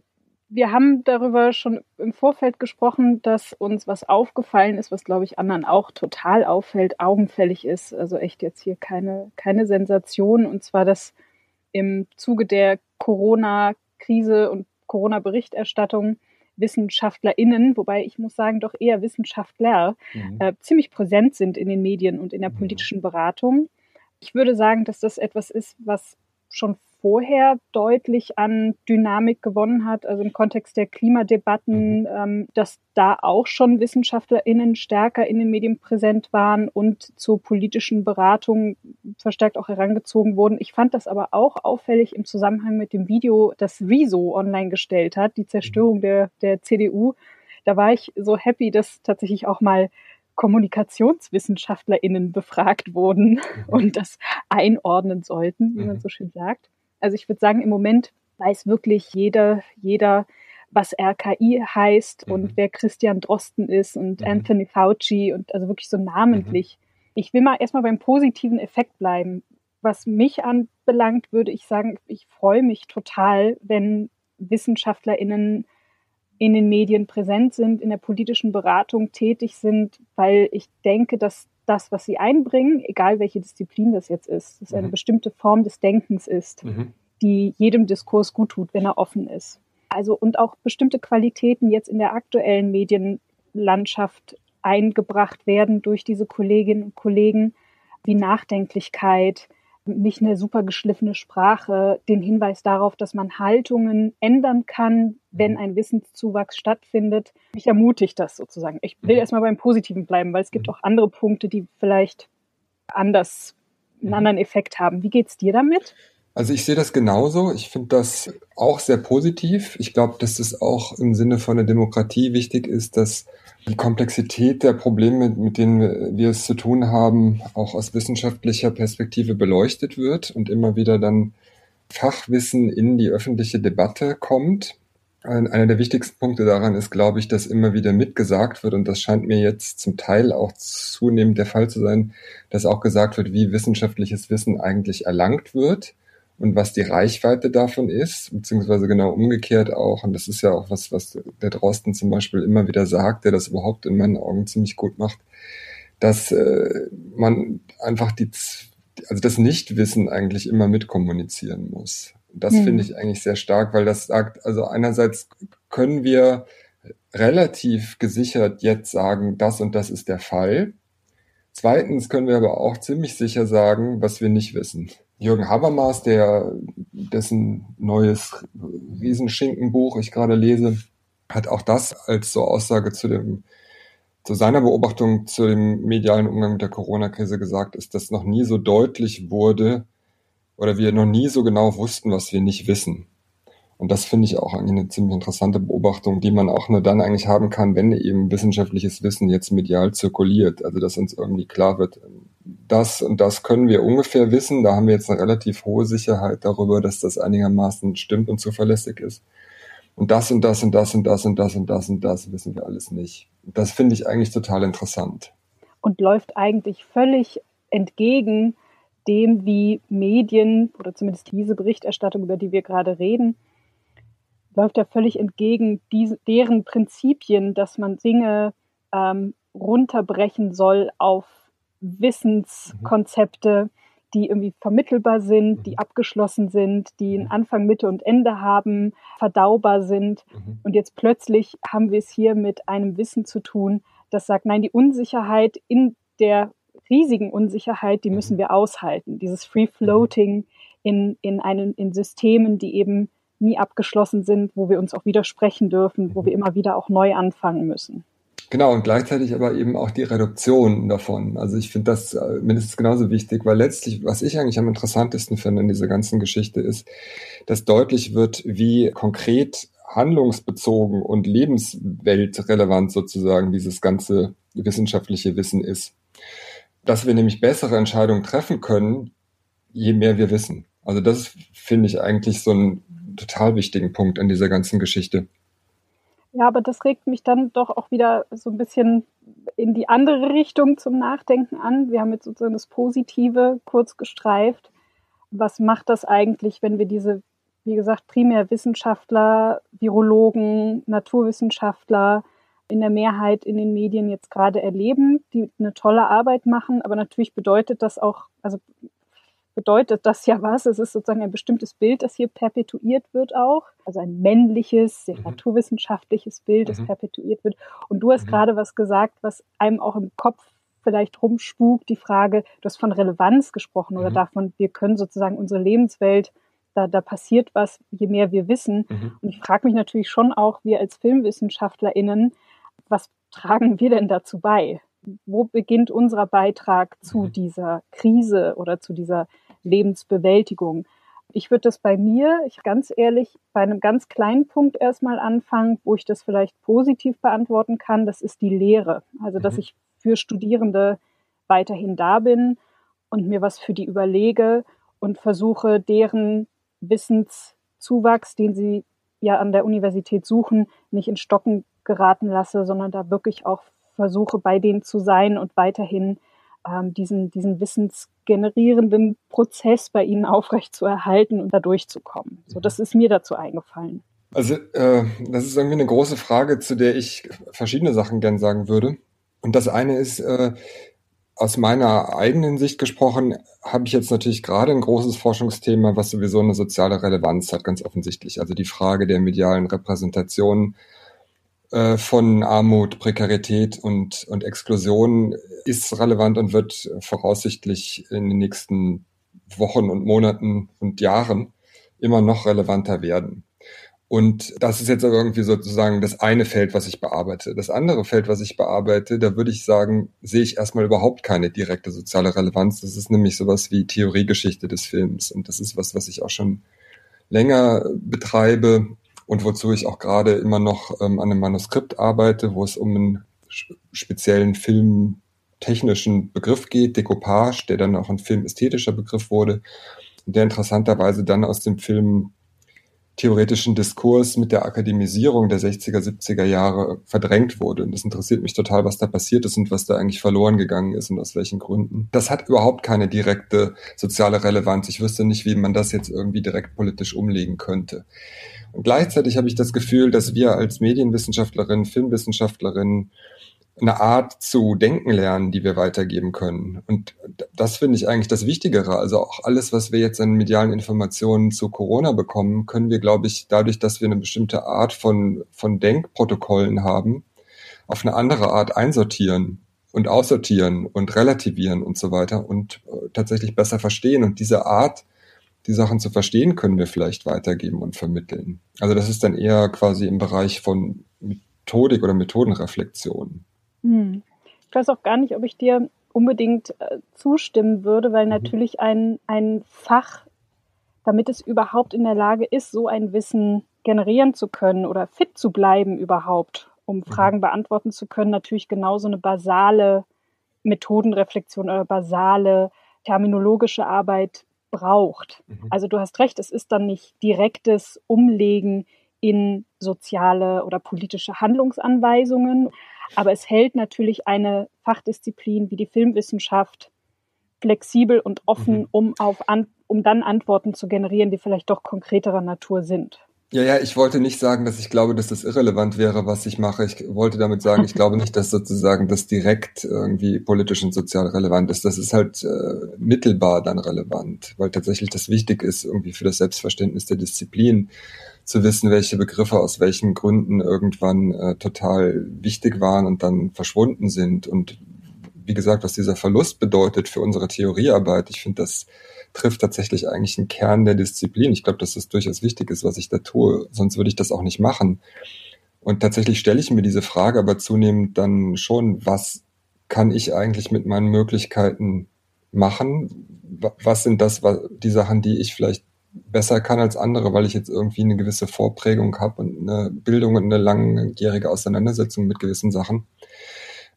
wir haben darüber schon im Vorfeld gesprochen, dass uns was aufgefallen ist, was glaube ich anderen auch total auffällt, augenfällig ist. Also echt jetzt hier keine, keine Sensation. Und zwar, dass im Zuge der Corona-Krise und Corona-Berichterstattung WissenschaftlerInnen, wobei ich muss sagen, doch eher Wissenschaftler, mhm. äh, ziemlich präsent sind in den Medien und in der mhm. politischen Beratung. Ich würde sagen, dass das etwas ist, was schon vorher deutlich an Dynamik gewonnen hat, also im Kontext der Klimadebatten, mhm. ähm, dass da auch schon WissenschaftlerInnen stärker in den Medien präsent waren und zur politischen Beratung verstärkt auch herangezogen wurden. Ich fand das aber auch auffällig im Zusammenhang mit dem Video, das Rezo online gestellt hat, die Zerstörung mhm. der, der CDU. Da war ich so happy, dass tatsächlich auch mal KommunikationswissenschaftlerInnen befragt wurden mhm. und das einordnen sollten, wie man so schön sagt. Also ich würde sagen, im Moment weiß wirklich jeder, jeder, was RKI heißt mhm. und wer Christian Drosten ist und mhm. Anthony Fauci und also wirklich so namentlich. Mhm. Ich will mal erstmal beim positiven Effekt bleiben. Was mich anbelangt, würde ich sagen, ich freue mich total, wenn WissenschaftlerInnen in den Medien präsent sind, in der politischen Beratung tätig sind, weil ich denke, dass das, was sie einbringen, egal welche Disziplin das jetzt ist, dass mhm. eine bestimmte Form des Denkens ist, mhm. die jedem Diskurs gut tut, wenn er offen ist. Also und auch bestimmte Qualitäten jetzt in der aktuellen Medienlandschaft eingebracht werden durch diese Kolleginnen und Kollegen, wie Nachdenklichkeit, nicht eine super geschliffene Sprache, den Hinweis darauf, dass man Haltungen ändern kann, wenn mhm. ein Wissenszuwachs stattfindet. Mich ermutigt das sozusagen. Ich will mhm. erstmal beim Positiven bleiben, weil es gibt mhm. auch andere Punkte, die vielleicht anders einen anderen Effekt haben. Wie geht's dir damit? Also ich sehe das genauso. Ich finde das auch sehr positiv. Ich glaube, dass es auch im Sinne von der Demokratie wichtig ist, dass die Komplexität der Probleme, mit denen wir es zu tun haben, auch aus wissenschaftlicher Perspektive beleuchtet wird und immer wieder dann Fachwissen in die öffentliche Debatte kommt. einer der wichtigsten Punkte daran ist, glaube ich, dass immer wieder mitgesagt wird, und das scheint mir jetzt zum Teil auch zunehmend der Fall zu sein, dass auch gesagt wird, wie wissenschaftliches Wissen eigentlich erlangt wird und was die Reichweite davon ist, beziehungsweise genau umgekehrt auch. Und das ist ja auch was, was der Drosten zum Beispiel immer wieder sagt, der das überhaupt in meinen Augen ziemlich gut macht, dass äh, man einfach die, also das Nichtwissen eigentlich immer mitkommunizieren muss. Das mhm. finde ich eigentlich sehr stark, weil das sagt, also einerseits können wir relativ gesichert jetzt sagen, das und das ist der Fall. Zweitens können wir aber auch ziemlich sicher sagen, was wir nicht wissen. Jürgen Habermas, der dessen neues Riesenschinkenbuch ich gerade lese, hat auch das als so Aussage zu dem zu seiner Beobachtung zu dem medialen Umgang mit der Corona-Krise gesagt, ist, dass noch nie so deutlich wurde, oder wir noch nie so genau wussten, was wir nicht wissen. Und das finde ich auch eigentlich eine ziemlich interessante Beobachtung, die man auch nur dann eigentlich haben kann, wenn eben wissenschaftliches Wissen jetzt medial zirkuliert. Also dass uns irgendwie klar wird, das und das können wir ungefähr wissen. Da haben wir jetzt eine relativ hohe Sicherheit darüber, dass das einigermaßen stimmt und zuverlässig ist. Und das und das und das und das und das und das und das wissen wir alles nicht. Das finde ich eigentlich total interessant. Und läuft eigentlich völlig entgegen dem, wie Medien oder zumindest diese Berichterstattung, über die wir gerade reden, läuft ja völlig entgegen diese, deren Prinzipien, dass man Dinge ähm, runterbrechen soll auf Wissenskonzepte, die irgendwie vermittelbar sind, die abgeschlossen sind, die einen Anfang, Mitte und Ende haben, verdaubar sind. Mhm. Und jetzt plötzlich haben wir es hier mit einem Wissen zu tun, das sagt, nein, die Unsicherheit in der riesigen Unsicherheit, die müssen mhm. wir aushalten. Dieses Free Floating in, in, einen, in Systemen, die eben nie abgeschlossen sind, wo wir uns auch widersprechen dürfen, wo wir immer wieder auch neu anfangen müssen. Genau, und gleichzeitig aber eben auch die Reduktion davon. Also ich finde das äh, mindestens genauso wichtig, weil letztlich, was ich eigentlich am interessantesten finde in dieser ganzen Geschichte ist, dass deutlich wird, wie konkret handlungsbezogen und lebensweltrelevant sozusagen dieses ganze wissenschaftliche Wissen ist dass wir nämlich bessere Entscheidungen treffen können, je mehr wir wissen. Also das finde ich eigentlich so einen total wichtigen Punkt in dieser ganzen Geschichte. Ja, aber das regt mich dann doch auch wieder so ein bisschen in die andere Richtung zum Nachdenken an. Wir haben jetzt sozusagen das Positive kurz gestreift. Was macht das eigentlich, wenn wir diese, wie gesagt, primär Wissenschaftler, Virologen, Naturwissenschaftler, in der Mehrheit in den Medien jetzt gerade erleben, die eine tolle Arbeit machen. Aber natürlich bedeutet das auch, also bedeutet das ja was. Es ist sozusagen ein bestimmtes Bild, das hier perpetuiert wird auch. Also ein männliches, sehr mhm. naturwissenschaftliches Bild, das mhm. perpetuiert wird. Und du hast mhm. gerade was gesagt, was einem auch im Kopf vielleicht rumspukt, die Frage, du hast von Relevanz gesprochen oder mhm. davon, wir können sozusagen unsere Lebenswelt da, da passiert was, je mehr wir wissen. Mhm. Und ich frage mich natürlich schon auch, wir als FilmwissenschaftlerInnen, was tragen wir denn dazu bei? Wo beginnt unser Beitrag zu mhm. dieser Krise oder zu dieser Lebensbewältigung? Ich würde das bei mir, ich ganz ehrlich, bei einem ganz kleinen Punkt erstmal anfangen, wo ich das vielleicht positiv beantworten kann. Das ist die Lehre. Also, dass mhm. ich für Studierende weiterhin da bin und mir was für die überlege und versuche, deren Wissenszuwachs, den sie ja an der Universität suchen, nicht in Stocken geraten lasse, sondern da wirklich auch versuche, bei denen zu sein und weiterhin ähm, diesen, diesen wissensgenerierenden Prozess bei ihnen aufrecht zu erhalten und da durchzukommen. So, das ist mir dazu eingefallen. Also, äh, das ist irgendwie eine große Frage, zu der ich verschiedene Sachen gern sagen würde. Und das eine ist, äh, aus meiner eigenen Sicht gesprochen, habe ich jetzt natürlich gerade ein großes Forschungsthema, was sowieso eine soziale Relevanz hat, ganz offensichtlich. Also die Frage der medialen Repräsentation äh, von Armut, Prekarität und, und Exklusion ist relevant und wird voraussichtlich in den nächsten Wochen und Monaten und Jahren immer noch relevanter werden. Und das ist jetzt aber irgendwie sozusagen das eine Feld, was ich bearbeite. Das andere Feld, was ich bearbeite, da würde ich sagen, sehe ich erstmal überhaupt keine direkte soziale Relevanz. Das ist nämlich sowas wie Theoriegeschichte des Films. Und das ist was, was ich auch schon länger betreibe und wozu ich auch gerade immer noch ähm, an einem Manuskript arbeite, wo es um einen speziellen filmtechnischen Begriff geht, Decoupage, der dann auch ein filmästhetischer Begriff wurde, der interessanterweise dann aus dem Film theoretischen Diskurs mit der Akademisierung der 60er, 70er Jahre verdrängt wurde. Und das interessiert mich total, was da passiert ist und was da eigentlich verloren gegangen ist und aus welchen Gründen. Das hat überhaupt keine direkte soziale Relevanz. Ich wüsste nicht, wie man das jetzt irgendwie direkt politisch umlegen könnte. Und gleichzeitig habe ich das Gefühl, dass wir als Medienwissenschaftlerinnen, Filmwissenschaftlerinnen eine Art zu denken lernen, die wir weitergeben können. Und das finde ich eigentlich das Wichtigere. Also auch alles, was wir jetzt an medialen Informationen zu Corona bekommen, können wir, glaube ich, dadurch, dass wir eine bestimmte Art von, von Denkprotokollen haben, auf eine andere Art einsortieren und aussortieren und relativieren und so weiter und äh, tatsächlich besser verstehen. Und diese Art, die Sachen zu verstehen, können wir vielleicht weitergeben und vermitteln. Also das ist dann eher quasi im Bereich von Methodik oder Methodenreflexion. Hm. Ich weiß auch gar nicht, ob ich dir unbedingt äh, zustimmen würde, weil mhm. natürlich ein, ein Fach, damit es überhaupt in der Lage ist, so ein Wissen generieren zu können oder fit zu bleiben überhaupt, um mhm. Fragen beantworten zu können, natürlich genauso eine basale Methodenreflexion oder basale terminologische Arbeit braucht. Mhm. Also du hast recht, es ist dann nicht direktes Umlegen in soziale oder politische Handlungsanweisungen, aber es hält natürlich eine Fachdisziplin wie die Filmwissenschaft flexibel und offen, mhm. um, auf um dann Antworten zu generieren, die vielleicht doch konkreterer Natur sind. Ja, ja, ich wollte nicht sagen, dass ich glaube, dass das irrelevant wäre, was ich mache. Ich wollte damit sagen, ich glaube nicht, dass sozusagen das direkt irgendwie politisch und sozial relevant ist. Das ist halt äh, mittelbar dann relevant, weil tatsächlich das wichtig ist irgendwie für das Selbstverständnis der Disziplin zu wissen, welche Begriffe aus welchen Gründen irgendwann äh, total wichtig waren und dann verschwunden sind. Und wie gesagt, was dieser Verlust bedeutet für unsere Theoriearbeit, ich finde, das trifft tatsächlich eigentlich einen Kern der Disziplin. Ich glaube, dass das durchaus wichtig ist, was ich da tue. Sonst würde ich das auch nicht machen. Und tatsächlich stelle ich mir diese Frage aber zunehmend dann schon, was kann ich eigentlich mit meinen Möglichkeiten machen? Was sind das, die Sachen, die ich vielleicht besser kann als andere, weil ich jetzt irgendwie eine gewisse Vorprägung habe und eine Bildung und eine langjährige Auseinandersetzung mit gewissen Sachen.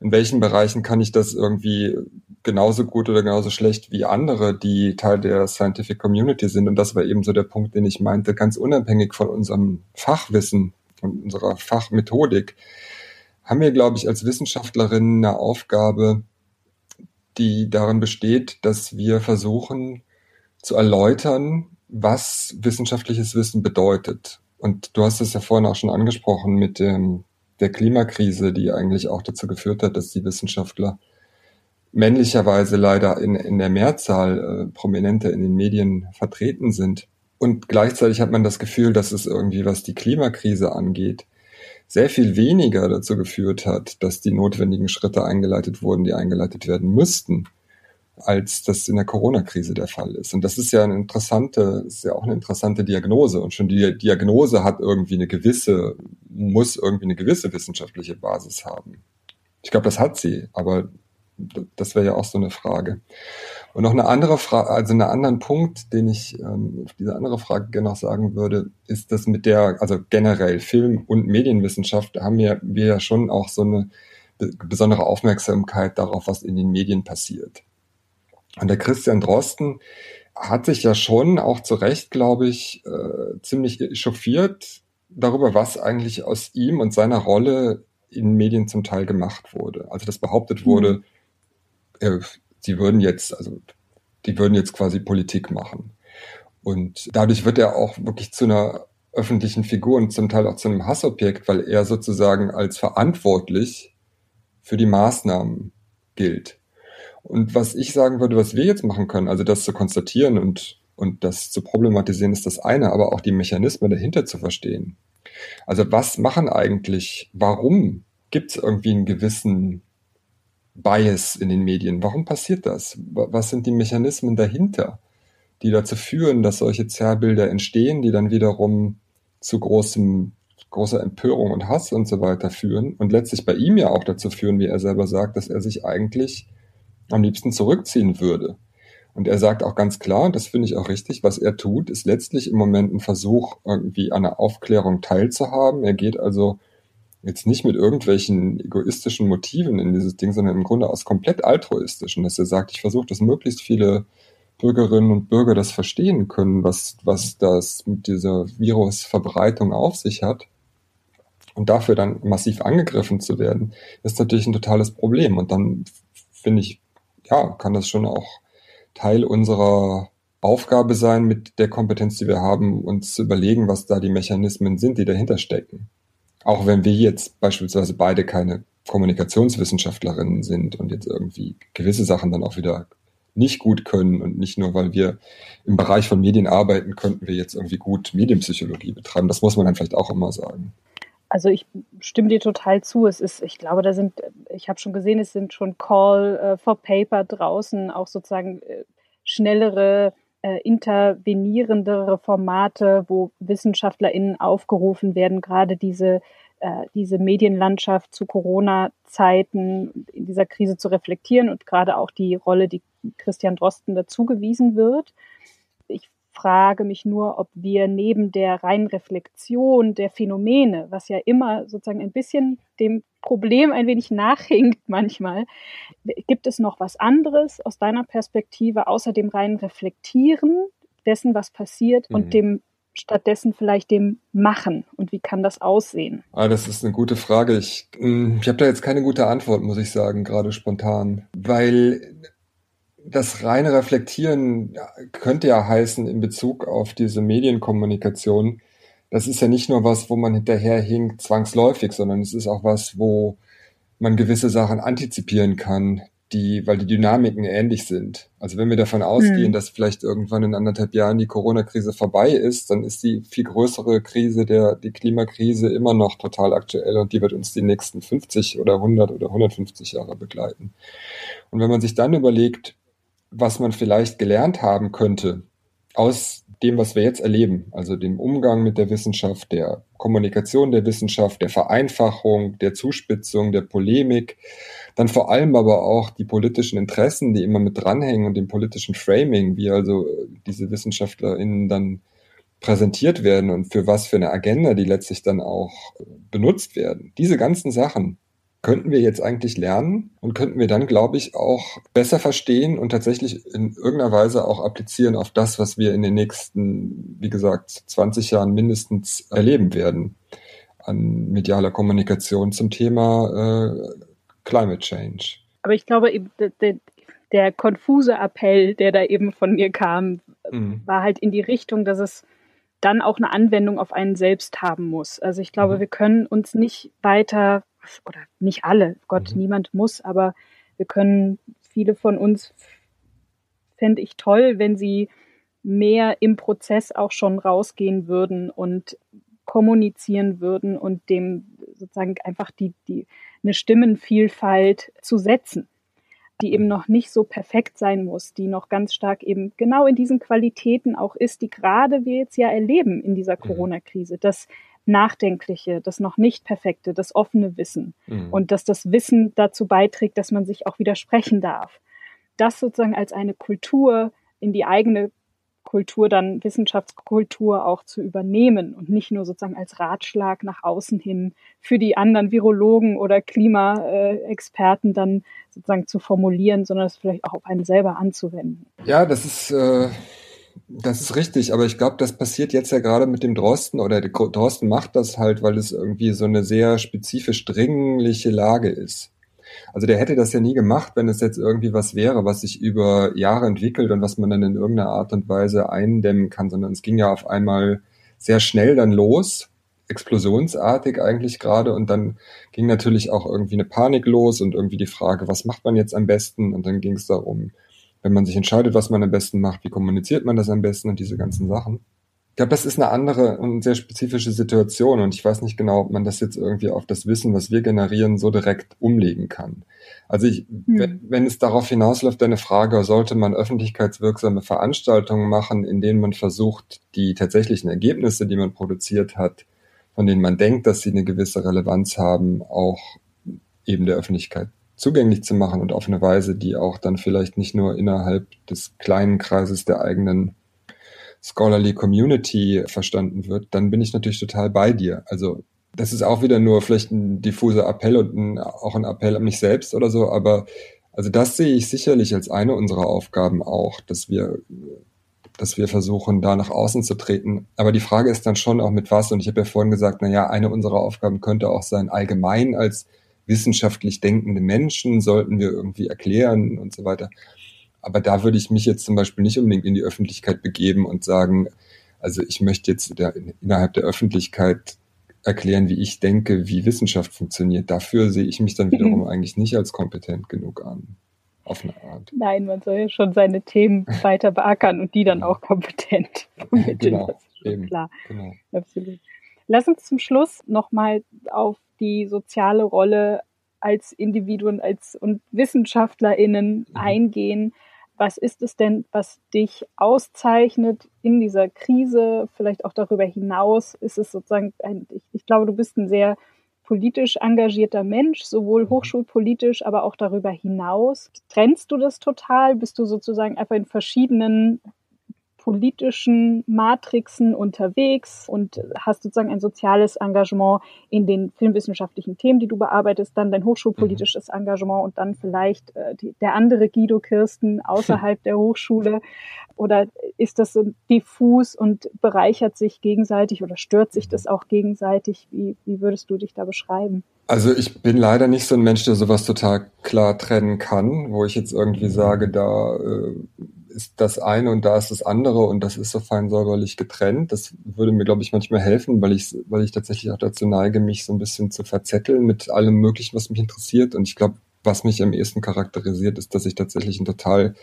In welchen Bereichen kann ich das irgendwie genauso gut oder genauso schlecht wie andere, die Teil der Scientific Community sind? Und das war eben so der Punkt, den ich meinte, ganz unabhängig von unserem Fachwissen und unserer Fachmethodik, haben wir, glaube ich, als Wissenschaftlerinnen eine Aufgabe, die darin besteht, dass wir versuchen zu erläutern, was wissenschaftliches Wissen bedeutet. Und du hast es ja vorhin auch schon angesprochen mit dem, der Klimakrise, die eigentlich auch dazu geführt hat, dass die Wissenschaftler männlicherweise leider in, in der Mehrzahl äh, prominenter in den Medien vertreten sind. Und gleichzeitig hat man das Gefühl, dass es irgendwie, was die Klimakrise angeht, sehr viel weniger dazu geführt hat, dass die notwendigen Schritte eingeleitet wurden, die eingeleitet werden müssten als das in der Corona-Krise der Fall ist. Und das ist ja eine interessante, ist ja auch eine interessante Diagnose. Und schon die Diagnose hat irgendwie eine gewisse, muss irgendwie eine gewisse wissenschaftliche Basis haben. Ich glaube, das hat sie, aber das wäre ja auch so eine Frage. Und noch eine andere Frage, also einen anderen Punkt, den ich ähm, auf diese andere Frage gerne noch sagen würde, ist das mit der, also generell Film- und Medienwissenschaft, da haben wir, wir ja schon auch so eine besondere Aufmerksamkeit darauf, was in den Medien passiert. Und der Christian Drosten hat sich ja schon auch zu Recht, glaube ich, äh, ziemlich echauffiert darüber, was eigentlich aus ihm und seiner Rolle in Medien zum Teil gemacht wurde. Also dass behauptet wurde, mhm. äh, sie würden jetzt, also die würden jetzt quasi Politik machen. Und dadurch wird er auch wirklich zu einer öffentlichen Figur und zum Teil auch zu einem Hassobjekt, weil er sozusagen als verantwortlich für die Maßnahmen gilt. Und was ich sagen würde, was wir jetzt machen können, also das zu konstatieren und, und das zu problematisieren, ist das eine, aber auch die Mechanismen dahinter zu verstehen. Also was machen eigentlich, warum gibt es irgendwie einen gewissen Bias in den Medien? Warum passiert das? Was sind die Mechanismen dahinter, die dazu führen, dass solche Zerrbilder entstehen, die dann wiederum zu großem großer Empörung und Hass und so weiter führen und letztlich bei ihm ja auch dazu führen, wie er selber sagt, dass er sich eigentlich am liebsten zurückziehen würde. Und er sagt auch ganz klar, und das finde ich auch richtig, was er tut, ist letztlich im Moment ein Versuch, irgendwie an einer Aufklärung teilzuhaben. Er geht also jetzt nicht mit irgendwelchen egoistischen Motiven in dieses Ding, sondern im Grunde aus komplett altruistischen, dass er sagt, ich versuche, dass möglichst viele Bürgerinnen und Bürger das verstehen können, was, was das mit dieser Virusverbreitung auf sich hat. Und dafür dann massiv angegriffen zu werden, ist natürlich ein totales Problem. Und dann finde ich, ja, kann das schon auch Teil unserer Aufgabe sein, mit der Kompetenz, die wir haben, uns zu überlegen, was da die Mechanismen sind, die dahinter stecken. Auch wenn wir jetzt beispielsweise beide keine Kommunikationswissenschaftlerinnen sind und jetzt irgendwie gewisse Sachen dann auch wieder nicht gut können und nicht nur, weil wir im Bereich von Medien arbeiten, könnten wir jetzt irgendwie gut Medienpsychologie betreiben. Das muss man dann vielleicht auch immer sagen. Also ich stimme dir total zu. Es ist, ich glaube, da sind, ich habe schon gesehen, es sind schon Call äh, for Paper draußen, auch sozusagen äh, schnellere, äh, intervenierendere Formate, wo WissenschaftlerInnen aufgerufen werden, gerade diese diese Medienlandschaft zu Corona-Zeiten in dieser Krise zu reflektieren und gerade auch die Rolle, die Christian Drosten dazugewiesen wird. Ich frage mich nur, ob wir neben der reinen Reflexion der Phänomene, was ja immer sozusagen ein bisschen dem Problem ein wenig nachhinkt manchmal, gibt es noch was anderes aus deiner Perspektive außer dem reinen Reflektieren dessen, was passiert mhm. und dem stattdessen vielleicht dem machen und wie kann das aussehen? Ah, das ist eine gute Frage. Ich, hm, ich habe da jetzt keine gute Antwort, muss ich sagen, gerade spontan, weil das reine Reflektieren könnte ja heißen in Bezug auf diese Medienkommunikation, das ist ja nicht nur was, wo man hinterherhinkt zwangsläufig, sondern es ist auch was, wo man gewisse Sachen antizipieren kann, die, weil die Dynamiken ähnlich sind. Also wenn wir davon ausgehen, hm. dass vielleicht irgendwann in anderthalb Jahren die Corona-Krise vorbei ist, dann ist die viel größere Krise, der, die Klimakrise immer noch total aktuell und die wird uns die nächsten 50 oder 100 oder 150 Jahre begleiten. Und wenn man sich dann überlegt, was man vielleicht gelernt haben könnte aus dem, was wir jetzt erleben, also dem Umgang mit der Wissenschaft, der Kommunikation der Wissenschaft, der Vereinfachung, der Zuspitzung, der Polemik, dann vor allem aber auch die politischen Interessen, die immer mit dranhängen und dem politischen Framing, wie also diese WissenschaftlerInnen dann präsentiert werden und für was für eine Agenda die letztlich dann auch benutzt werden. Diese ganzen Sachen könnten wir jetzt eigentlich lernen und könnten wir dann, glaube ich, auch besser verstehen und tatsächlich in irgendeiner Weise auch applizieren auf das, was wir in den nächsten, wie gesagt, 20 Jahren mindestens erleben werden an medialer Kommunikation zum Thema äh, Climate Change. Aber ich glaube, der, der konfuse Appell, der da eben von mir kam, mhm. war halt in die Richtung, dass es dann auch eine Anwendung auf einen selbst haben muss. Also ich glaube, mhm. wir können uns nicht weiter, oder nicht alle, Gott, mhm. niemand muss, aber wir können, viele von uns fände ich toll, wenn sie mehr im Prozess auch schon rausgehen würden und kommunizieren würden und dem sozusagen einfach die, die, eine Stimmenvielfalt zu setzen, die eben noch nicht so perfekt sein muss, die noch ganz stark eben genau in diesen Qualitäten auch ist, die gerade wir jetzt ja erleben in dieser mhm. Corona-Krise. Das Nachdenkliche, das noch nicht perfekte, das offene Wissen mhm. und dass das Wissen dazu beiträgt, dass man sich auch widersprechen darf. Das sozusagen als eine Kultur in die eigene Kultur dann Wissenschaftskultur auch zu übernehmen und nicht nur sozusagen als Ratschlag nach außen hin für die anderen Virologen oder Klimaexperten dann sozusagen zu formulieren, sondern es vielleicht auch auf einen selber anzuwenden. Ja, das ist äh, das ist richtig, aber ich glaube, das passiert jetzt ja gerade mit dem Drosten oder der Drosten macht das halt, weil es irgendwie so eine sehr spezifisch dringliche Lage ist. Also der hätte das ja nie gemacht, wenn es jetzt irgendwie was wäre, was sich über Jahre entwickelt und was man dann in irgendeiner Art und Weise eindämmen kann, sondern es ging ja auf einmal sehr schnell dann los, explosionsartig eigentlich gerade und dann ging natürlich auch irgendwie eine Panik los und irgendwie die Frage, was macht man jetzt am besten und dann ging es darum, wenn man sich entscheidet, was man am besten macht, wie kommuniziert man das am besten und diese ganzen Sachen. Ich glaube, das ist eine andere und sehr spezifische Situation und ich weiß nicht genau, ob man das jetzt irgendwie auf das Wissen, was wir generieren, so direkt umlegen kann. Also ich, hm. wenn, wenn es darauf hinausläuft, deine Frage, sollte man öffentlichkeitswirksame Veranstaltungen machen, in denen man versucht, die tatsächlichen Ergebnisse, die man produziert hat, von denen man denkt, dass sie eine gewisse Relevanz haben, auch eben der Öffentlichkeit zugänglich zu machen und auf eine Weise, die auch dann vielleicht nicht nur innerhalb des kleinen Kreises der eigenen Scholarly Community verstanden wird, dann bin ich natürlich total bei dir. Also das ist auch wieder nur vielleicht ein diffuser Appell und ein, auch ein Appell an mich selbst oder so, aber Also das sehe ich sicherlich als eine unserer Aufgaben auch, dass wir, dass wir versuchen, da nach außen zu treten. Aber die Frage ist dann schon auch mit was. Und ich habe ja vorhin gesagt, na ja, eine unserer Aufgaben könnte auch sein, allgemein als wissenschaftlich denkende Menschen sollten wir irgendwie erklären und so weiter. Aber da würde ich mich jetzt zum Beispiel nicht unbedingt in die Öffentlichkeit begeben und sagen, also ich möchte jetzt der, innerhalb der Öffentlichkeit erklären, wie ich denke, wie Wissenschaft funktioniert. Dafür sehe ich mich dann wiederum eigentlich nicht als kompetent genug an. Auf eine Art. Nein, man soll ja schon seine Themen weiter beackern und die dann auch kompetent vermitteln. Genau, eben, klar. genau. Absolut. Lass uns zum Schluss nochmal auf die soziale Rolle als Individuen als und WissenschaftlerInnen Mhm. eingehen. Was ist es denn, was dich auszeichnet in dieser Krise? Vielleicht auch darüber hinaus ist es sozusagen ein, ich, ich glaube, du bist ein sehr politisch engagierter Mensch, sowohl hochschulpolitisch, aber auch darüber hinaus. Trennst du das total? Bist du sozusagen einfach in verschiedenen politischen Matrixen unterwegs und hast sozusagen ein soziales Engagement in den filmwissenschaftlichen Themen, die du bearbeitest, dann dein hochschulpolitisches Engagement und dann vielleicht äh, die, der andere Guido Kirsten außerhalb der Hochschule? Oder ist das so diffus und bereichert sich gegenseitig oder stört sich das auch gegenseitig? Wie, wie würdest du dich da beschreiben? Also ich bin leider nicht so ein Mensch, der sowas total klar trennen kann, wo ich jetzt irgendwie sage, da äh, ist das eine und da ist das andere und das ist so fein säuberlich getrennt. Das würde mir, glaube ich, manchmal helfen, weil ich, weil ich tatsächlich auch dazu neige, mich so ein bisschen zu verzetteln mit allem Möglichen, was mich interessiert. Und ich glaube, was mich am ehesten charakterisiert, ist, dass ich tatsächlich ein total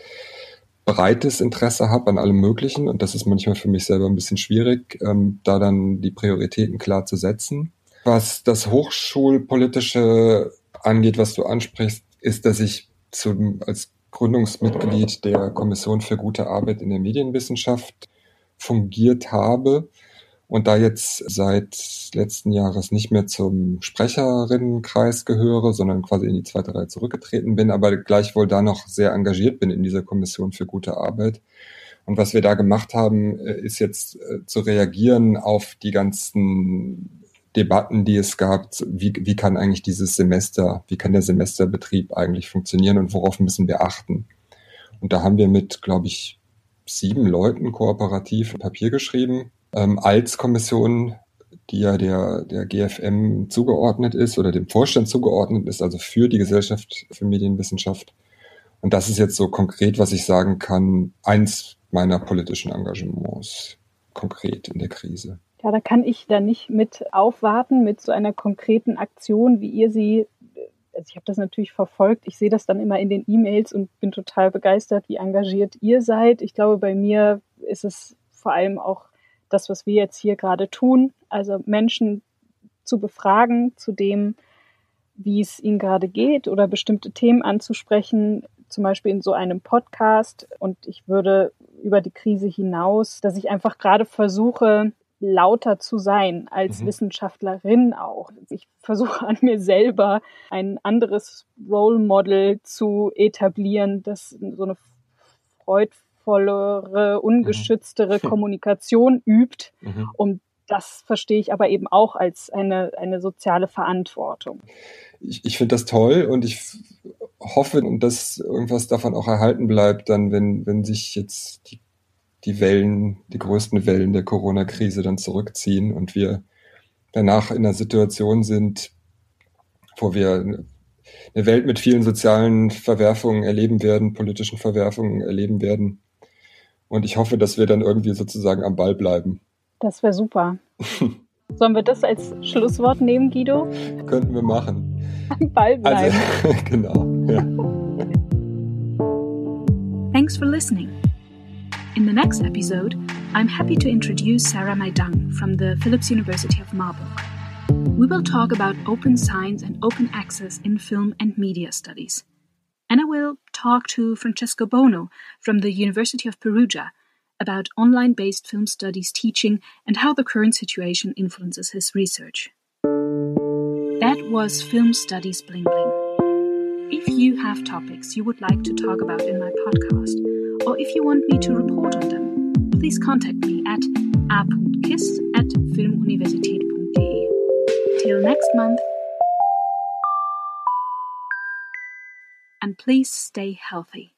breites Interesse habe an allem Möglichen. Und das ist manchmal für mich selber ein bisschen schwierig, ähm, da dann die Prioritäten klar zu setzen. Was das Hochschulpolitische angeht, was du ansprichst, ist, dass ich zum, als Gründungsmitglied der Kommission für gute Arbeit in der Medienwissenschaft fungiert habe und da jetzt seit letzten Jahres nicht mehr zum Sprecherinnenkreis gehöre, sondern quasi in die zweite Reihe zurückgetreten bin, aber gleichwohl da noch sehr engagiert bin in dieser Kommission für gute Arbeit. Und was wir da gemacht haben, ist jetzt zu reagieren auf die ganzen Debatten, die es gab, wie, wie kann eigentlich dieses Semester, wie kann der Semesterbetrieb eigentlich funktionieren und worauf müssen wir achten? Und da haben wir mit, glaube ich, sieben Leuten kooperativ Papier geschrieben, ähm, als Kommission, die ja der, der GFM zugeordnet ist oder dem Vorstand zugeordnet ist, also für die Gesellschaft für Medienwissenschaft. Und das ist jetzt so konkret, was ich sagen kann, eins meiner politischen Engagements konkret in der Krise. Ja, da kann ich da nicht mit aufwarten mit so einer konkreten Aktion, wie ihr sie. Also ich habe das natürlich verfolgt. Ich sehe das dann immer in den E-Mails und bin total begeistert, wie engagiert ihr seid. Ich glaube, bei mir ist es vor allem auch das, was wir jetzt hier gerade tun. Also Menschen zu befragen zu dem, wie es ihnen gerade geht oder bestimmte Themen anzusprechen, zum Beispiel in so einem Podcast. Und ich würde über die Krise hinaus, dass ich einfach gerade versuche, lauter zu sein als mhm. Wissenschaftlerin auch. Ich versuche an mir selber ein anderes Role Model zu etablieren, das so eine freudvollere, ungeschütztere mhm. Kommunikation übt. Mhm. Und das verstehe ich aber eben auch als eine, eine soziale Verantwortung. Ich, ich finde das toll und ich hoffe, dass irgendwas davon auch erhalten bleibt, dann, wenn, wenn sich jetzt die die Wellen, die größten Wellen der Corona-Krise dann zurückziehen und wir danach in einer Situation sind, wo wir eine Welt mit vielen sozialen Verwerfungen erleben werden, politischen Verwerfungen erleben werden. Und ich hoffe, dass wir dann irgendwie sozusagen am Ball bleiben. Das wäre super. Sollen wir das als Schlusswort nehmen, Guido? Könnten wir machen. Am Ball bleiben. Also, genau. Ja. Thanks for listening. In the next episode, I'm happy to introduce Sarah-Mai Dang from the Philipps University of Marburg. We will talk about open science and open access in film and media studies. And I will talk to Francesco Bono from the University of Perugia about online based film studies teaching and how the current situation influences his research. That was Film Studies Bling Bling. If you have topics you would like to talk about in my podcast, or if you want me to report on them, please contact me at a.kiss at filmuniversität.de. Till next month. and please stay healthy.